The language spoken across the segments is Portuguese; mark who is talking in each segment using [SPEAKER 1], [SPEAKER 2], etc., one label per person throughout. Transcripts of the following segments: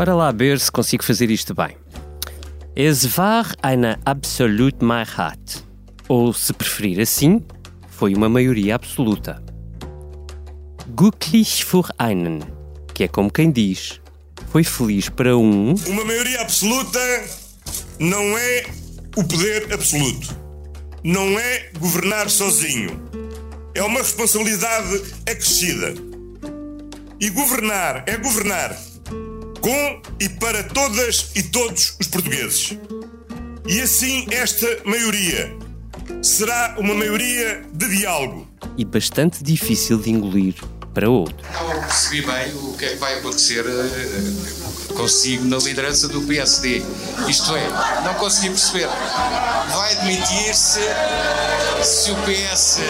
[SPEAKER 1] Ora lá ver se consigo fazer isto bem. Es war eine absolute Mehrheit. Ou, se preferir assim, foi uma maioria absoluta. Glücklich für einen, que é como quem diz, foi feliz para um.
[SPEAKER 2] Uma maioria absoluta não é o poder absoluto. Não é governar sozinho. É uma responsabilidade acrescida. E governar é governar com e para todas e todos os portugueses. E assim esta maioria será uma maioria de diálogo.
[SPEAKER 1] E bastante difícil de engolir para outro.
[SPEAKER 3] Não percebi bem o que é que vai acontecer uh, consigo na liderança do PSD. Isto é, não consegui perceber. Vai demitir-se se o PS.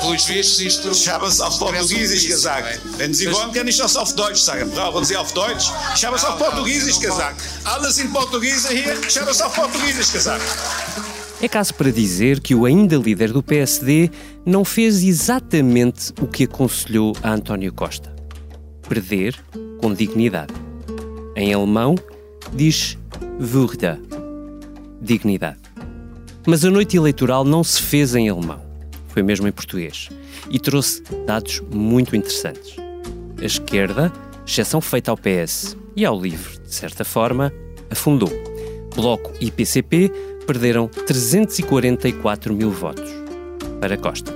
[SPEAKER 3] Pelos vistos, isto.
[SPEAKER 4] Chama-se auf Portugiesisch gesagt. Wenn Sie wollen, kann ich das auf Deutsch sagen. Brauchen Sie auf Deutsch? Es auf Portugiesisch gesagt. Alle sind Portugiesen hier. Es auf Portugiesisch gesagt.
[SPEAKER 1] É caso para dizer que o ainda líder do PSD não fez exatamente o que aconselhou a António Costa: perder com dignidade. Em alemão, diz Würde, dignidade. Mas a noite eleitoral não se fez em alemão, foi mesmo em português, e trouxe dados muito interessantes. A esquerda, exceção feita ao PS e ao LIVRE, de certa forma, afundou. Bloco e PCP perderam 344 mil votos para Costa.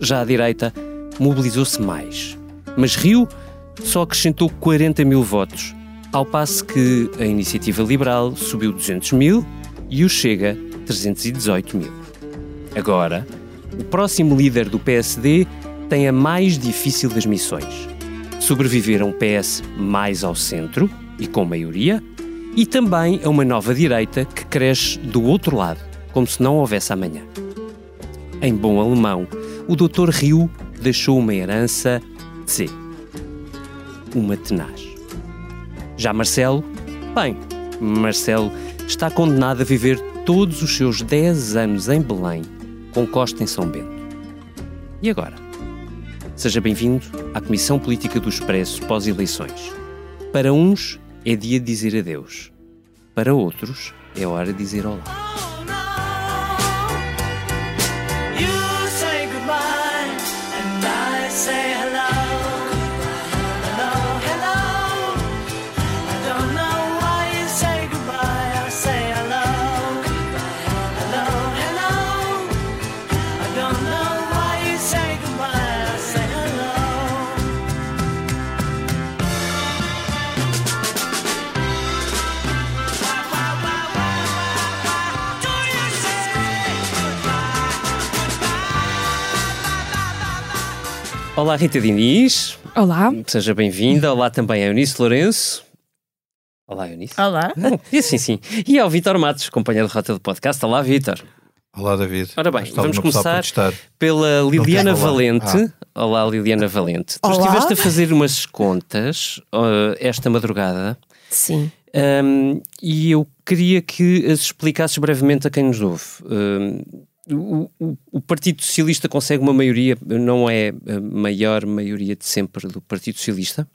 [SPEAKER 1] Já a direita mobilizou-se mais, mas Rio só acrescentou 40 mil votos, ao passo que a Iniciativa Liberal subiu 200 mil e o Chega 318 mil. Agora, o próximo líder do PSD tem a mais difícil das missões: sobreviver a um PS mais ao centro e com maioria e também a uma nova direita que cresce do outro lado, como se não houvesse amanhã. Em bom alemão, o Dr. Rio deixou uma herança C. Uma tenaz. Já Marcelo, bem, Marcelo está condenado a viver todos os seus 10 anos em Belém, com Costa em São Bento. E agora? Seja bem-vindo à Comissão Política do Expresso pós-eleições. Para uns, é dia de dizer adeus. Para outros, é hora de dizer olá. Olá, Rita Diniz.
[SPEAKER 5] Olá.
[SPEAKER 1] Seja bem-vinda. Olá também a Eunice Lourenço. Olá, Eunice.
[SPEAKER 5] Olá.
[SPEAKER 1] E sim, sim. E ao Vitor Matos, companheiro de rota do podcast. Olá, Vitor.
[SPEAKER 6] Olá, David.
[SPEAKER 1] Ora bem, vamos começar pela Liliana Valente. Ah. Olá, Liliana Valente.
[SPEAKER 5] Olá.
[SPEAKER 1] Tu estiveste a fazer umas contas uh, esta madrugada.
[SPEAKER 5] Sim.
[SPEAKER 1] Um, e eu queria que as explicasses brevemente a quem nos ouve. Um, o, o, o, Partido Socialista consegue uma maioria, não é a maior maioria de sempre do Partido Socialista.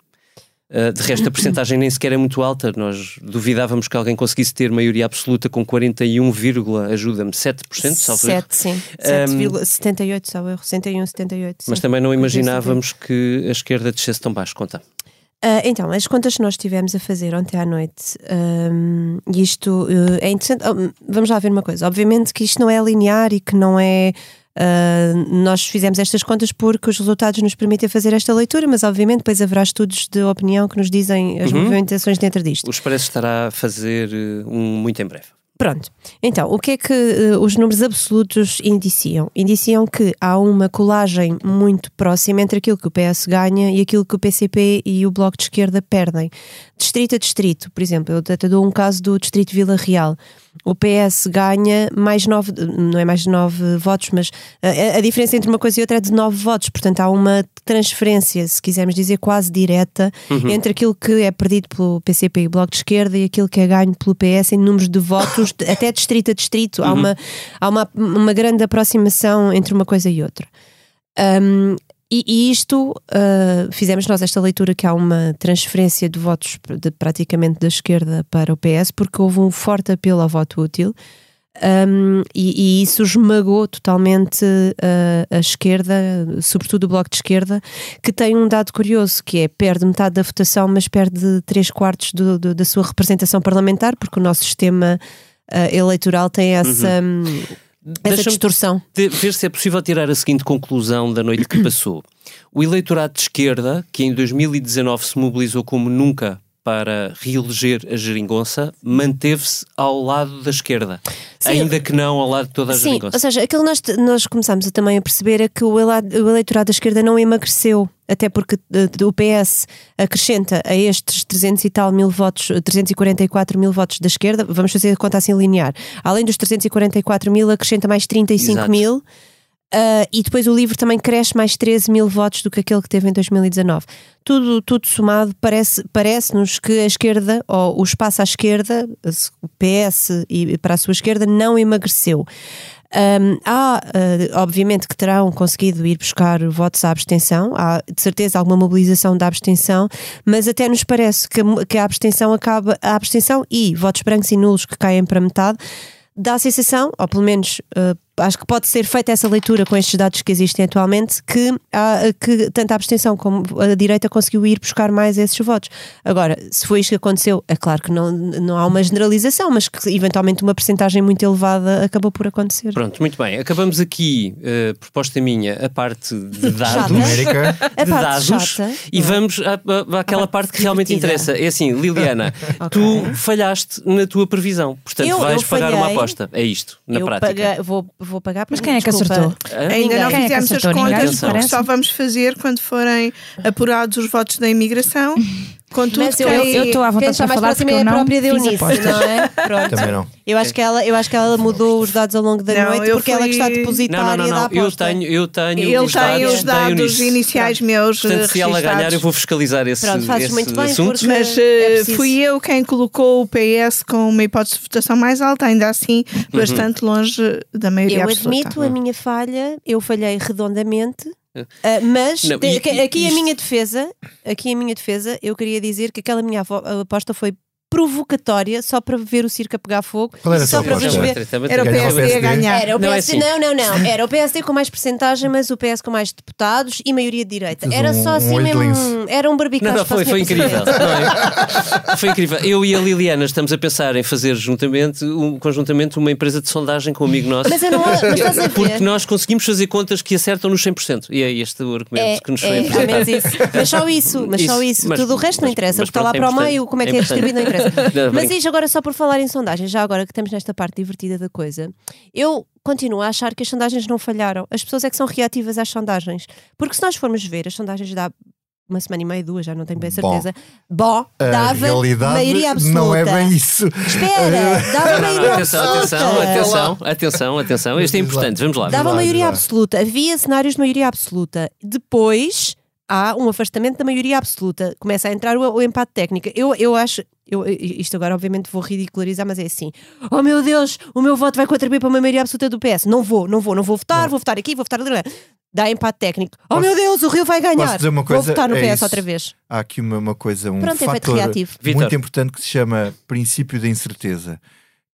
[SPEAKER 1] Uh, de resto, a percentagem nem sequer é muito alta. Nós duvidávamos que alguém conseguisse ter maioria absoluta com 41, ajuda-me, 7%, salvo
[SPEAKER 5] 7, sim. 7,78, salvo erro. 61, 78.
[SPEAKER 1] Mas também não imaginávamos que a esquerda descesse tão baixo, conta.
[SPEAKER 5] Uh, então, as contas que nós estivemos a fazer ontem à noite, um, e isto uh, é interessante. Oh, vamos lá ver uma coisa. Obviamente que isto não é linear e que não é. Uh, nós fizemos estas contas porque os resultados nos permitem fazer esta leitura, mas obviamente depois haverá estudos de opinião que nos dizem as uhum. movimentações dentro disto.
[SPEAKER 1] O Expresso estará a fazer um muito em breve.
[SPEAKER 5] Pronto. Então, o que é que uh, os números absolutos indiciam? Indiciam que há uma colagem muito próxima entre aquilo que o PS ganha e aquilo que o PCP e o Bloco de Esquerda perdem. Distrito a distrito, por exemplo, eu até dou um caso do Distrito Vila Real o PS ganha mais nove, não é mais de nove votos, mas a, a, diferença entre uma coisa e outra é de nove votos, portanto há uma transferência, se quisermos dizer, quase direta uhum. entre aquilo que é perdido pelo PCP e o Bloco de Esquerda e aquilo que é ganho pelo PS em números de votos, até distrito a distrito. Uhum. Há, uma, há uma, uma grande aproximação entre uma coisa e outra. Um, E, e isto, uh, fizemos nós esta leitura que há uma transferência de votos de, praticamente da esquerda para o PS, porque houve um forte apelo ao voto útil. Um, e, e, isso esmagou totalmente uh, a esquerda, sobretudo o Bloco de Esquerda, que tem um dado curioso, que é perde metade da votação, mas perde três quartos do, do, da sua representação parlamentar, porque o nosso sistema uh, eleitoral tem essa, uhum. Essa distorção.
[SPEAKER 1] De ver se é possível tirar a seguinte conclusão da noite que passou. O eleitorado de esquerda, que em 2019 se mobilizou como nunca para reeleger a geringonça manteve-se ao lado da esquerda, Sim, ainda que não ao lado de toda a
[SPEAKER 5] Sim,
[SPEAKER 1] geringonça.
[SPEAKER 5] Ou seja, aquilo que nós, nós começamos a, também a perceber é que o, eleitorado da esquerda não emagreceu, até porque eh, o PS acrescenta a estes 300 e tal mil votos, 344 mil votos da esquerda, vamos fazer a conta assim linear, além dos 344 mil, acrescenta mais 35 Exato. mil. Uh, e depois o livro também cresce mais 13 mil votos do que aquele que teve em 2019. Tudo, tudo somado, parece-nos parece que a esquerda, ou o espaço à esquerda, o PS e para a sua esquerda, não emagreceu. Um, há, uh, obviamente, que terão conseguido ir buscar votos à abstenção, há de certeza alguma mobilização da abstenção, mas até nos parece que, que a abstenção acaba, a abstenção e votos brancos e nulos que caem para metade, dá a sensação, ou pelo menos uh, acho que pode ser feita essa leitura com estes dados que existem atualmente, que, há, que tanto a abstenção como a direita conseguiu ir buscar mais esses votos. Agora, se foi isto que aconteceu, é claro que não, não há uma generalização, mas que eventualmente uma percentagem muito elevada acabou por acontecer.
[SPEAKER 1] Pronto, muito bem. Acabamos aqui, uh, proposta minha, a parte de dados,
[SPEAKER 6] numérica,
[SPEAKER 1] de dados chata, e vamos à, àquela parte que realmente interessa. É assim, Liliana, okay. tu falhaste na tua previsão, portanto eu, vais eu pagar uma aposta. É isto, na
[SPEAKER 5] eu
[SPEAKER 1] prática.
[SPEAKER 5] Paguei, vou vou pagar
[SPEAKER 7] Mas quem é que acertou?
[SPEAKER 8] Ainda não quem fizemos é as contas, porque só vamos fazer quando forem apurados os votos da imigração. Contudo,
[SPEAKER 7] Mas eu, eu estou à vontade para falar porque eu é não a própria Eunice, não
[SPEAKER 5] é? Pronto.
[SPEAKER 6] Também não.
[SPEAKER 5] Eu acho, que ela, eu acho que ela mudou os dados ao longo da não, noite porque fui... ela que está depositária
[SPEAKER 1] não, não, não,
[SPEAKER 5] não.
[SPEAKER 1] Eu tenho, eu tenho
[SPEAKER 8] Ele os tem dados, os dados iniciais meus
[SPEAKER 1] Portanto, se ela ganhar eu vou fiscalizar esse, Pronto, esse muito bem, assunto.
[SPEAKER 8] Mas é fui eu quem colocou o PS com uma hipótese de votação mais alta, ainda assim uhum. bastante longe da maioria
[SPEAKER 5] eu
[SPEAKER 8] absoluta.
[SPEAKER 5] Eu admito a minha falha, eu falhei redondamente Uh, mas não, e, aqui e, a minha defesa, aqui a minha defesa, eu queria dizer que aquela minha aposta foi provocatória só para ver o circo a pegar fogo.
[SPEAKER 6] Qual era
[SPEAKER 5] só
[SPEAKER 6] para ver.
[SPEAKER 8] Era o PSD a ganhar.
[SPEAKER 5] Era o PSD, não, é assim. não, não, Era o PSD com mais percentagem, mas o PS com mais deputados e maioria de direita. Era só assim mesmo. Era um barbicaz.
[SPEAKER 1] Não, não, foi, foi incrível. Não, foi incrível. Eu e a Liliana estamos a pensar em fazer juntamente, um, conjuntamente uma empresa de sondagem com um amigo nosso.
[SPEAKER 5] Mas eu não mas estás a ver.
[SPEAKER 1] Porque nós conseguimos fazer contas que acertam nos 100%. E é este o argumento é, que nos foi é.
[SPEAKER 5] Mas só isso, mas isso. só isso. Mas, Tudo o resto não interessa, porque está lá para o meio, como é que é, é distribuído não interessa. Mas isto agora só por falar em sondagens, já agora que estamos nesta parte divertida da coisa, eu continuo a achar que as sondagens não falharam. As pessoas é que são reativas às sondagens. Porque se nós formos ver, as sondagens dá uma semana e meia, duas, já não tenho bem certeza. Bom, Bom dava maioria absoluta.
[SPEAKER 6] Não é bem isso.
[SPEAKER 5] Espera, dava maioria
[SPEAKER 1] atenção,
[SPEAKER 5] absoluta.
[SPEAKER 1] Atenção, atenção, atenção, atenção. Isto é importante, vamos lá.
[SPEAKER 5] Dava
[SPEAKER 1] lá,
[SPEAKER 5] maioria absoluta. Havia cenários de maioria absoluta. Depois há um afastamento da maioria absoluta. Começa a entrar o, o empate técnico. Eu, eu acho. Eu, isto agora, obviamente, vou ridicularizar, mas é assim: oh meu Deus, o meu voto vai contribuir para uma maioria absoluta do PS. Não vou, não vou, não vou votar, não. vou votar aqui, vou votar ali. Dá empate técnico. Oh meu Deus, o Rio vai ganhar.
[SPEAKER 6] Dizer uma coisa,
[SPEAKER 5] vou votar no
[SPEAKER 6] é
[SPEAKER 5] PS
[SPEAKER 6] isso.
[SPEAKER 5] outra vez.
[SPEAKER 6] Há aqui uma, uma coisa, um
[SPEAKER 5] Pronto,
[SPEAKER 6] fator
[SPEAKER 5] é
[SPEAKER 6] muito importante que se chama princípio da incerteza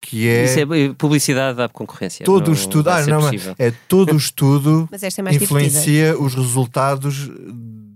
[SPEAKER 6] que é.
[SPEAKER 1] Isso é publicidade à concorrência.
[SPEAKER 6] Todo o estudo, ah, não, é todo o estudo
[SPEAKER 5] é
[SPEAKER 6] influencia divertida. os resultados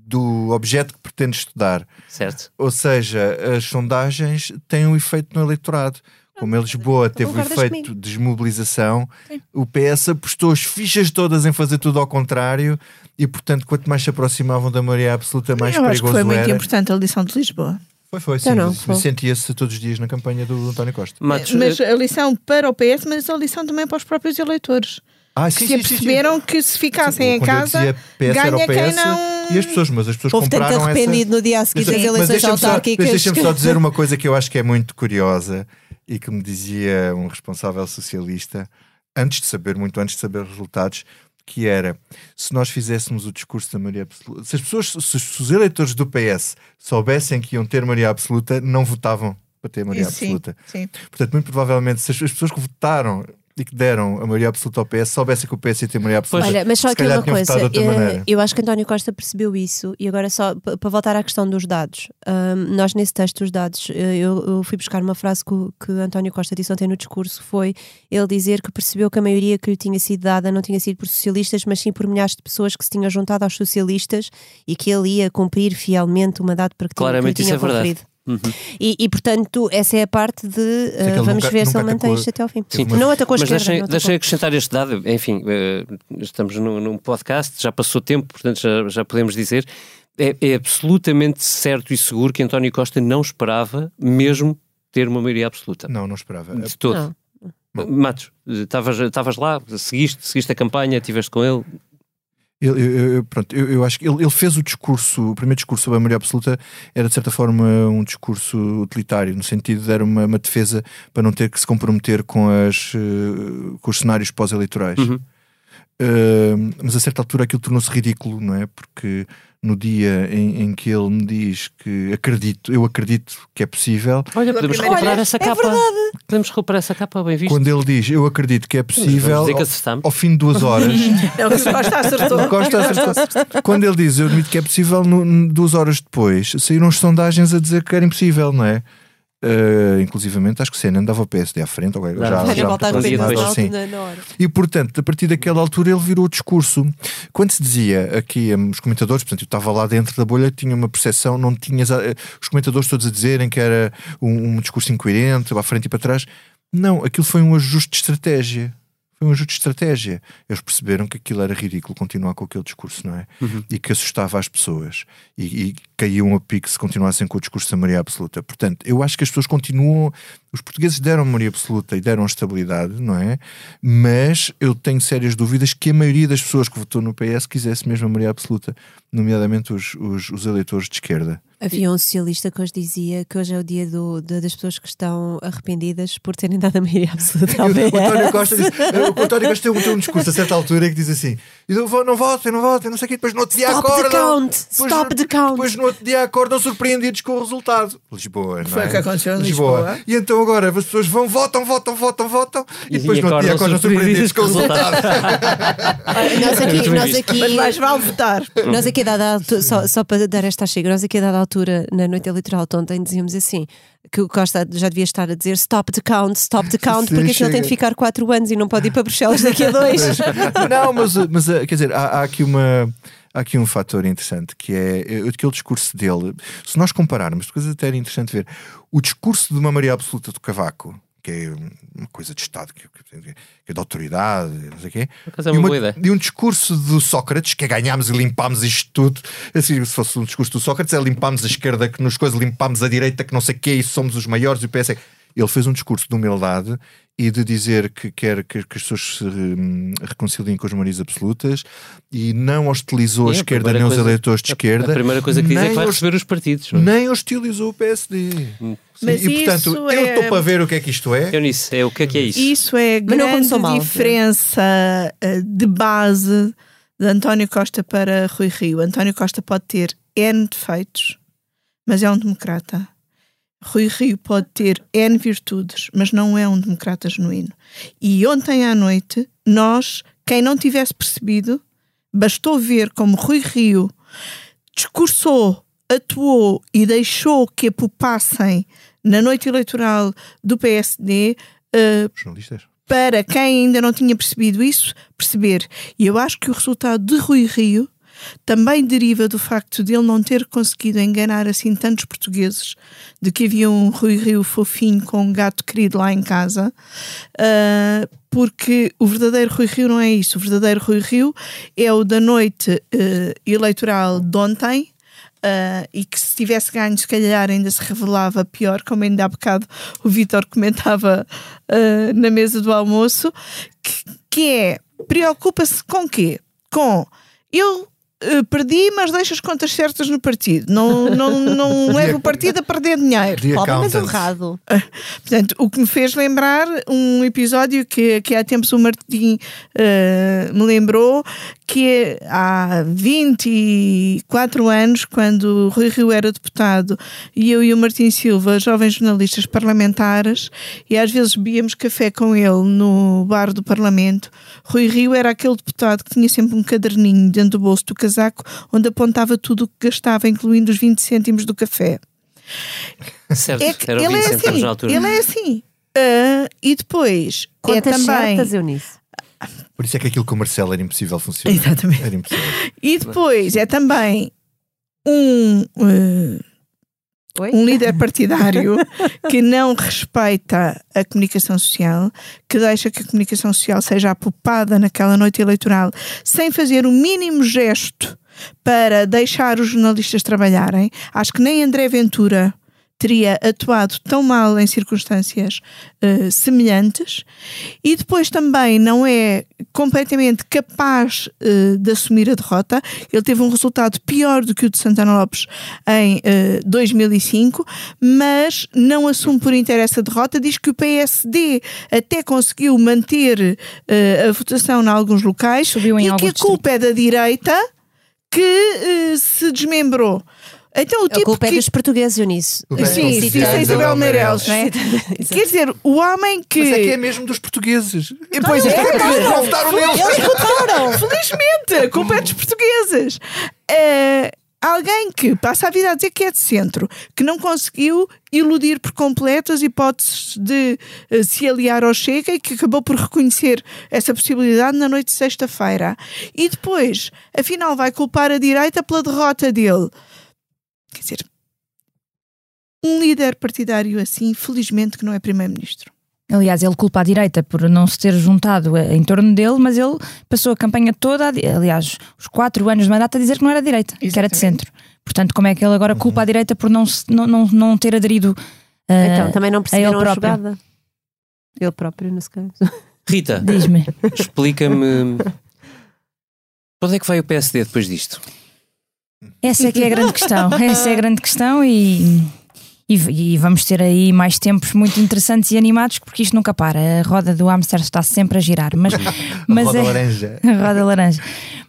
[SPEAKER 6] do objeto que pretende estudar.
[SPEAKER 1] Certo.
[SPEAKER 6] Ou seja, as sondagens têm um efeito no eleitorado. Como em Lisboa teve o efeito comigo. de desmobilização, Sim. o PS apostou as fichas todas em fazer tudo ao contrário e, portanto, quanto mais se aproximavam da maioria absoluta, mais
[SPEAKER 8] Eu
[SPEAKER 6] perigoso
[SPEAKER 8] acho que foi
[SPEAKER 6] era.
[SPEAKER 8] muito importante a lição de Lisboa.
[SPEAKER 6] Foi, foi, sim. Não, não, Sentia-se todos os dias na campanha do António Costa.
[SPEAKER 8] Mas, mas a lição para o PS, mas a lição também para os próprios eleitores.
[SPEAKER 6] Ah,
[SPEAKER 8] sim,
[SPEAKER 6] que
[SPEAKER 8] se aperceberam que se ficassem em casa,
[SPEAKER 6] PS
[SPEAKER 8] ganha quem não...
[SPEAKER 6] E as pessoas, mas as pessoas
[SPEAKER 5] Houve
[SPEAKER 6] compraram
[SPEAKER 5] tanto arrependido
[SPEAKER 6] essa...
[SPEAKER 5] no dia a seguir das eleições autárquicas.
[SPEAKER 6] Deixa-me só dizer uma coisa que eu acho que é muito curiosa e que me dizia um responsável socialista, antes de saber, muito antes de saber os resultados, que era, se nós fizéssemos o discurso da maioria absoluta, se as pessoas, se os eleitores do PS soubessem que iam ter maioria absoluta, não votavam para ter maioria
[SPEAKER 8] sim,
[SPEAKER 6] absoluta.
[SPEAKER 8] Sim.
[SPEAKER 6] Portanto, muito provavelmente, se as pessoas que votaram e que deram a maioria absoluta ao PS, soubessem que o PS ia ter maioria absoluta.
[SPEAKER 5] Olha, mas só aqui uma coisa, eu, eu acho que António Costa percebeu isso, e agora só para voltar à questão dos dados. Um, nós, nesse texto dos dados, eh, eu, eu, fui buscar uma frase que, que António Costa disse ontem no discurso: foi ele dizer que percebeu que a maioria que lhe tinha sido dada não tinha sido por socialistas, mas sim por milhares de pessoas que se tinham juntado aos socialistas e que ele ia cumprir fielmente o mandato para que,
[SPEAKER 1] Claramente
[SPEAKER 5] tinha,
[SPEAKER 1] que isso é verdade.
[SPEAKER 5] Uhum. E, e, portanto, essa é a parte de uh, vamos
[SPEAKER 6] nunca,
[SPEAKER 5] ver
[SPEAKER 6] nunca
[SPEAKER 5] se ele mantém isto até ao fim.
[SPEAKER 1] Sim,
[SPEAKER 5] não atacou a
[SPEAKER 1] mas
[SPEAKER 5] esquerda.
[SPEAKER 1] Deixem, deixem acrescentar este dado, enfim, uh, estamos num, num, podcast, já passou tempo, portanto já, já podemos dizer. É, é, absolutamente certo e seguro que António Costa não esperava mesmo ter uma maioria absoluta.
[SPEAKER 6] Não, não esperava.
[SPEAKER 1] De todo. Não. Matos, estavas lá, seguiste, seguiste a campanha, estiveste com ele,
[SPEAKER 6] eu, eu, pronto, eu, eu, acho que ele, ele, fez o discurso, o primeiro discurso sobre a maioria absoluta era de certa forma um discurso utilitário, no sentido de era uma, uma defesa para não ter que se comprometer com, as, uh, com os cenários pós-eleitorais. Uhum. Uh, mas a certa altura aquilo tornou-se ridículo, não é? Porque no dia em, em, que ele me diz que acredito, eu acredito que é possível.
[SPEAKER 1] Olha, podemos recuperar Olha, essa é capa. Verdade. Podemos recuperar essa capa, bem visto.
[SPEAKER 6] Quando ele diz eu acredito que é possível, ao, ao, fim de duas horas.
[SPEAKER 8] é que Costa acertou.
[SPEAKER 6] Costa acertou. Quando ele diz eu admito que é possível, no, duas horas depois saíram as sondagens a dizer que era impossível, não é? Uh, inclusivamente, acho que Senna andava o PSD à frente, ou já, já, já voltar assim. E portanto, a partir daquela altura, ele virou o discurso. Quando se dizia aqui, um, os comentadores, portanto, eu estava lá dentro da bolha, tinha uma percepção, não tinhas uh, os comentadores todos a dizerem que era um, um discurso incoerente, à frente e para trás. Não, aquilo foi um ajuste de estratégia foi um ajuste de estratégia. Eles perceberam que aquilo era ridículo continuar com aquele discurso, não é? Uhum. E que assustava as pessoas. E, e caíam a pique se continuassem com o discurso da maioria absoluta. Portanto, eu acho que as pessoas continuam. Os portugueses deram maioria absoluta e deram estabilidade, não é? Mas eu tenho sérias dúvidas que a maioria das pessoas que votou no PS quisesse mesmo a maioria absoluta, nomeadamente os, os, os eleitores de esquerda.
[SPEAKER 5] Havia um socialista que hoje dizia que hoje é o dia do, de, das pessoas que estão arrependidas por terem dado a maioria absoluta ao PS.
[SPEAKER 6] O António Costa, diz, o António Costa tem um, discurso a certa altura que diz assim: não votem, não votem, não sei o quê, depois no outro dia
[SPEAKER 5] Stop
[SPEAKER 6] acordam.
[SPEAKER 5] The count. Stop the count.
[SPEAKER 6] Depois no outro dia acordam surpreendidos com o resultado. Lisboa, não
[SPEAKER 8] Foi
[SPEAKER 6] é?
[SPEAKER 8] o que aconteceu em Lisboa. Lisboa.
[SPEAKER 6] E então agora as pessoas vão, votam, votam, votam, votam e, e depois no outro dia acordam surpreendidos com o resultado.
[SPEAKER 5] nós aqui, nós aqui,
[SPEAKER 8] Mas mais vale votar.
[SPEAKER 5] Nós aqui, dada altura, só, só para dar esta chega, nós aqui a dada altura, na noite eleitoral de ontem, dizíamos assim: que o Costa já devia estar a dizer stop the count, stop the count, Sim, porque assim ele tem de ficar 4 anos e não pode ir para Bruxelas daqui a dois.
[SPEAKER 6] não, mas, mas quer dizer, há, há aqui uma há aqui um fator interessante que é aquele discurso dele. Se nós compararmos, depois até era interessante ver o discurso de uma Maria Absoluta do Cavaco, que é uma coisa de Estado, que, que é de autoridade, não sei o quê.
[SPEAKER 1] É uma e, uma,
[SPEAKER 6] e um discurso do Sócrates, que é ganhámos e limpámos isto tudo. Assim, se fosse um discurso do Sócrates, é limpámos a esquerda, que nos coisas, limpámos a direita, que não sei o quê, e somos os maiores, e o PS. É ele fez um discurso de humildade e de dizer que quer que, que as pessoas se hum, reconciliem com as marias absolutas e não hostilizou Sim, a esquerda nem coisa, os eleitores de esquerda.
[SPEAKER 1] A primeira coisa que diz é que vai receber os partidos.
[SPEAKER 6] Não? É? Nem hostilizou o PSD. Hum. Mas e portanto, é... eu estou para ver o que é que isto é.
[SPEAKER 1] Eu nisso, é o que é que é isso.
[SPEAKER 8] Isso é a grande mal, diferença é? de base de António Costa para Rui Rio. António Costa pode ter N defeitos, mas é um democrata. Rui Rio pode ter N virtudes, mas não é um democrata genuíno. E ontem à noite, nós, quem não tivesse percebido, bastou ver como Rui Rio discursou, atuou e deixou que apupassem na noite eleitoral do PSD. Uh,
[SPEAKER 6] Jornalistas
[SPEAKER 8] para quem ainda não tinha percebido isso, perceber. E eu acho que o resultado de Rui Rio também deriva do facto de ele não ter conseguido enganar assim tantos portugueses de que havia um Rui Rio fofinho com um gato querido lá em casa, uh, porque o verdadeiro Rui Rio não é isso. O verdadeiro Rui Rio é o da noite uh, eleitoral de ontem. Uh, e que se tivesse ganho, se calhar ainda se revelava pior, como ainda há bocado o Vitor comentava na mesa do almoço, que, que é preocupa-se com quê? Com eu Uh, perdi, mas deixo as contas certas no partido. Não, não, não levo o partido a perder dinheiro.
[SPEAKER 5] Pobre, mas honrado.
[SPEAKER 8] Uh, portanto, o que me fez lembrar um episódio que, que há tempos o Martim uh, me lembrou, que é há 24 anos, quando Rui Rio era deputado, e eu e o Martim Silva, jovens jornalistas parlamentares, e às vezes bebíamos café com ele no bar do Parlamento, Rui Rio era aquele deputado que tinha sempre um caderninho dentro do bolso do casaco onde apontava tudo o que gastava, incluindo os 20 cêntimos do café.
[SPEAKER 1] Certo, é que ele, é assim, na altura.
[SPEAKER 8] ele é assim. Uh, e depois
[SPEAKER 5] Quantas
[SPEAKER 8] é também.
[SPEAKER 5] Certas, Eunice?
[SPEAKER 6] Por isso é que aquilo com o Marcelo era impossível funcionar.
[SPEAKER 8] Exatamente.
[SPEAKER 6] Era impossível.
[SPEAKER 8] E depois é também um. Uh, um líder partidário que não respeita a comunicação social, que deixa que a comunicação social seja apopada naquela noite eleitoral sem fazer o mínimo gesto para deixar os jornalistas trabalharem. Acho que nem André Ventura teria atuado tão mal em circunstâncias uh, semelhantes e depois também não é completamente capaz uh, de assumir a derrota. Ele teve um resultado pior do que o de Santana Lopes em uh, eh, 2005, mas não assume por interesse a derrota. Diz que o PSD até conseguiu manter a votação em alguns locais
[SPEAKER 9] Subiu em
[SPEAKER 8] e que a culpa é da direita que se desmembrou.
[SPEAKER 5] Então, o tipo a culpa é que... é dos portugueses, Eunice.
[SPEAKER 8] Sim, sim, sim, Isabel Meireles, não é? Quer dizer, o homem que.
[SPEAKER 6] Mas é que é mesmo dos portugueses.
[SPEAKER 8] Pois é, é,
[SPEAKER 6] não votaram neles.
[SPEAKER 8] Eles votaram. Felizmente, a culpa é dos portugueses. Uh, alguém que passa a vida a dizer que é de centro, que não conseguiu iludir por completo as hipóteses de uh, se aliar ao Chega e que acabou por reconhecer essa possibilidade na noite de sexta-feira. E depois, afinal, vai culpar a direita pela derrota dele. Quer dizer, um líder partidário assim, felizmente que não é primeiro-ministro.
[SPEAKER 9] Aliás, ele culpa a direita por não se ter juntado em torno dele, mas ele passou a campanha toda, aliás, os quatro anos de mandato a dizer que não era direita, Exatamente. que era de centro. Portanto, como é que ele agora uhum. culpa a direita por não, não, não, não ter aderido uh,
[SPEAKER 5] Então, também não perceberam a, ele a jogada. Ele próprio, nesse caso.
[SPEAKER 1] Rita,
[SPEAKER 9] diz-me.
[SPEAKER 1] Explica-me. Onde é que vai o PSD depois disto?
[SPEAKER 9] Essa é que é a grande questão. Essa é a grande questão e, e, e, vamos ter aí mais tempos muito interessantes e animados porque isto nunca para. A roda do hamster está sempre a girar. Mas, mas
[SPEAKER 6] a roda
[SPEAKER 9] é,
[SPEAKER 6] laranja.
[SPEAKER 9] A roda laranja.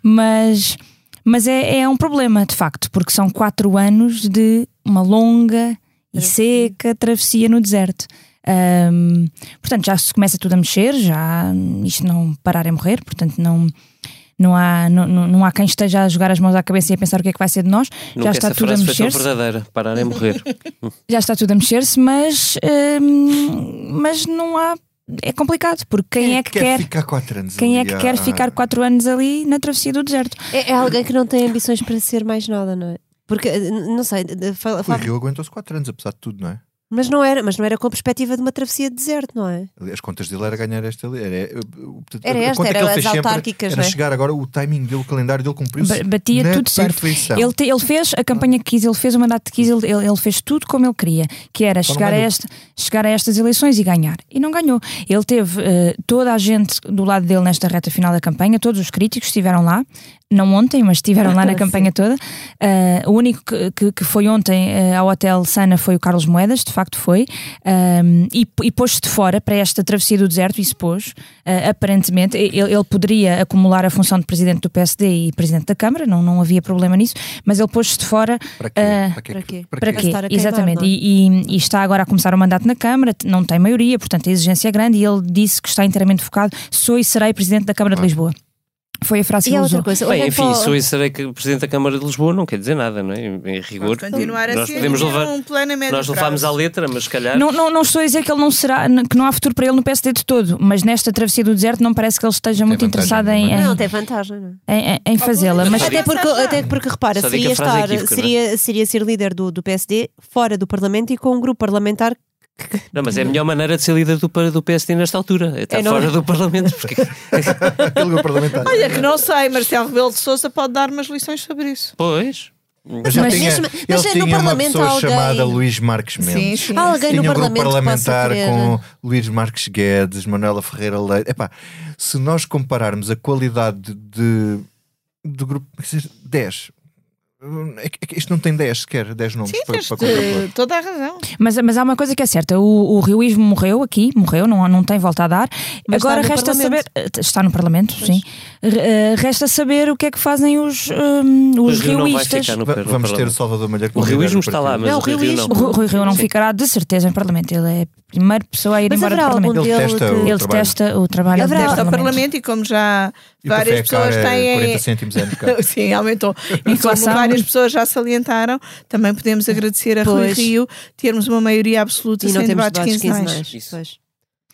[SPEAKER 9] Mas, mas é, é um problema, de facto, porque são quatro anos de uma longa e seca travessia no deserto. Um, portanto, já se começa tudo a mexer, já isto não parar é morrer, portanto, não não há, não, não há quem esteja a jogar as mãos à cabeça e a pensar o que é que vai ser de nós.
[SPEAKER 1] Nunca
[SPEAKER 9] já está tudo a mexer-se.
[SPEAKER 1] verdadeira, parar é morrer.
[SPEAKER 9] já está tudo a mexer-se, mas, hum, mas não há é complicado, porque quem, quem é que quer, quer,
[SPEAKER 6] ficar quatro anos
[SPEAKER 9] quem
[SPEAKER 6] ali,
[SPEAKER 9] é que quer ficar quatro anos ali na travessia do deserto?
[SPEAKER 5] É, é, alguém que não tem ambições para ser mais nada, não é? Porque, não sei.
[SPEAKER 6] Fala, fala... O Rio aguentou-se quatro anos, apesar de tudo, não é?
[SPEAKER 5] Mas não era, mas não era com a perspectiva de uma travessia de deserto, não é?
[SPEAKER 6] As contas dele era ganhar esta. Era,
[SPEAKER 5] era, era esta, era as autárquicas,
[SPEAKER 6] era
[SPEAKER 5] é?
[SPEAKER 6] chegar agora, o timing dele, o calendário dele cumpriu-se.
[SPEAKER 9] Batia tudo certo. Ele, te, ele fez a campanha que quis, ele fez o mandato que quis, ele, ele fez tudo como ele queria, que era chegar a, esta, chegar a estas eleições e ganhar. E não ganhou. Ele teve uh, toda a gente do lado dele nesta reta final da campanha, todos os críticos estiveram lá, não ontem, mas estiveram lá na campanha toda. Uh, o único que, que, que foi ontem uh, ao Hotel Sana foi o Carlos Moedas, de facto foi, um, e, e pôs-se de fora para esta travessia do deserto e se pôs, uh, aparentemente. Ele, ele, poderia acumular a função de presidente do PSD e presidente da Câmara, não, não havia problema nisso, mas ele pôs-se de fora.
[SPEAKER 6] Para quê? para quê?
[SPEAKER 5] Para quê?
[SPEAKER 9] Para quê? Para quê? Exatamente. É? E, e, e, está agora a começar o mandato na Câmara, não tem maioria, portanto a exigência é grande, e ele disse que está inteiramente focado: sou e serei presidente da Câmara de Lisboa. Foi a frase
[SPEAKER 5] que
[SPEAKER 9] ele
[SPEAKER 5] usou. Coisa,
[SPEAKER 1] Bem, enfim, sou e serei Presidente da Câmara de Lisboa não quer dizer nada, não é? Em rigor,
[SPEAKER 8] continuar a
[SPEAKER 1] nós
[SPEAKER 8] ser
[SPEAKER 1] podemos levar,
[SPEAKER 8] um plano a médio
[SPEAKER 1] Nós levámos à letra, mas se calhar.
[SPEAKER 9] Não, não, não estou a dizer que ele não será, que não há futuro para ele no PSD de todo, mas nesta travessia do deserto não parece que ele esteja
[SPEAKER 6] tem
[SPEAKER 9] muito interessado em,
[SPEAKER 5] em. Não, tem vantagem, não
[SPEAKER 9] é? Em, em fazê-la. Mas...
[SPEAKER 5] Até porque, até porque repara, seria, estar, é? seria, seria ser líder do, do PSD fora do Parlamento e com um grupo parlamentar
[SPEAKER 1] não, mas é a melhor maneira de ser líder do, do PSD nesta altura. É estar é fora do Parlamento. Porque...
[SPEAKER 8] Olha, que não sei, Marcelo Rebelo de Souza pode dar umas lições sobre isso.
[SPEAKER 1] Pois.
[SPEAKER 6] Mas mas tinha, mas ele tinha uma pessoa alguém... chamada Luís Marques Mendes. Sim,
[SPEAKER 5] sim. alguém
[SPEAKER 6] tinha
[SPEAKER 5] no
[SPEAKER 6] um grupo parlamentar
[SPEAKER 5] com
[SPEAKER 6] Luís Marques Guedes, Manuela Ferreira Leite. Epá, se nós compararmos a qualidade de do grupo 10. É, é isto não tem 10 sequer, 10 nomes
[SPEAKER 8] Sim, para, para toda a razão.
[SPEAKER 9] Mas, mas há uma coisa que é certa: o, o Rioísmo morreu aqui, morreu, não, não tem volta a dar. Mas Agora resta saber. Eh, está no Parlamento, pois. sim. Uh, resta saber o que é que fazem os, um, os rioístas.
[SPEAKER 6] Vamos ter o Salvador Malheiro
[SPEAKER 1] O Rioísmo está lá, mas
[SPEAKER 9] não,
[SPEAKER 1] o Rio
[SPEAKER 9] não. O Rui Rio não ficará de certeza em Parlamento. Ele é a primeira pessoa a ir
[SPEAKER 5] mas
[SPEAKER 9] embora do Parlamento.
[SPEAKER 6] Ele detesta, o,
[SPEAKER 9] ele detesta o trabalho.
[SPEAKER 8] Ele
[SPEAKER 9] detesta
[SPEAKER 8] o Parlamento e como já várias pessoas têm.
[SPEAKER 6] 40 cêntimos
[SPEAKER 8] Sim, aumentou. E como várias pessoas já salientaram, também podemos agradecer a pois. Rui Rio termos uma maioria absoluta e sem debates quinzenais.
[SPEAKER 6] Isso.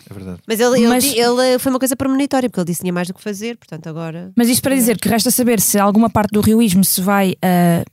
[SPEAKER 6] É verdade.
[SPEAKER 5] Mas, ele, Mas ele, ele, foi uma coisa premonitória, porque ele disse que tinha mais do que fazer, portanto agora.
[SPEAKER 9] Mas isto para dizer que resta saber se alguma parte do rioísmo se vai uh,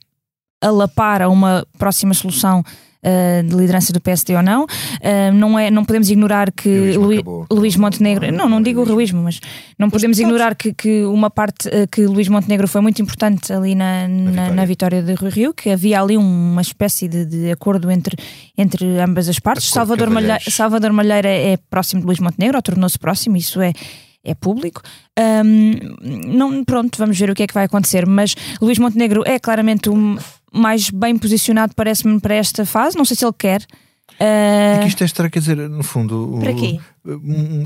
[SPEAKER 9] alapar a uma próxima solução uh, de liderança do PSD ou não. Uh, não, é, não podemos ignorar que Luís, Luís Montenegro. Não, não digo o ruísmo, mas não podemos ignorar que, que uma parte uh, que Luís Montenegro foi muito importante ali na, na, na vitória de Rui Rio, que havia ali uma espécie de, de acordo entre, entre ambas as partes. Salvador Malheira, Salvador Malheira é próximo de Luís Montenegro, ou tornou-se próximo, isso é é público. Um, não, pronto, vamos ver o que é que vai acontecer. Mas Luís Montenegro é claramente um, mais bem posicionado, parece-me, para esta fase. Não sei se ele quer.
[SPEAKER 6] Uh... É que isto é estranho, quer dizer, no fundo.
[SPEAKER 5] Para quê?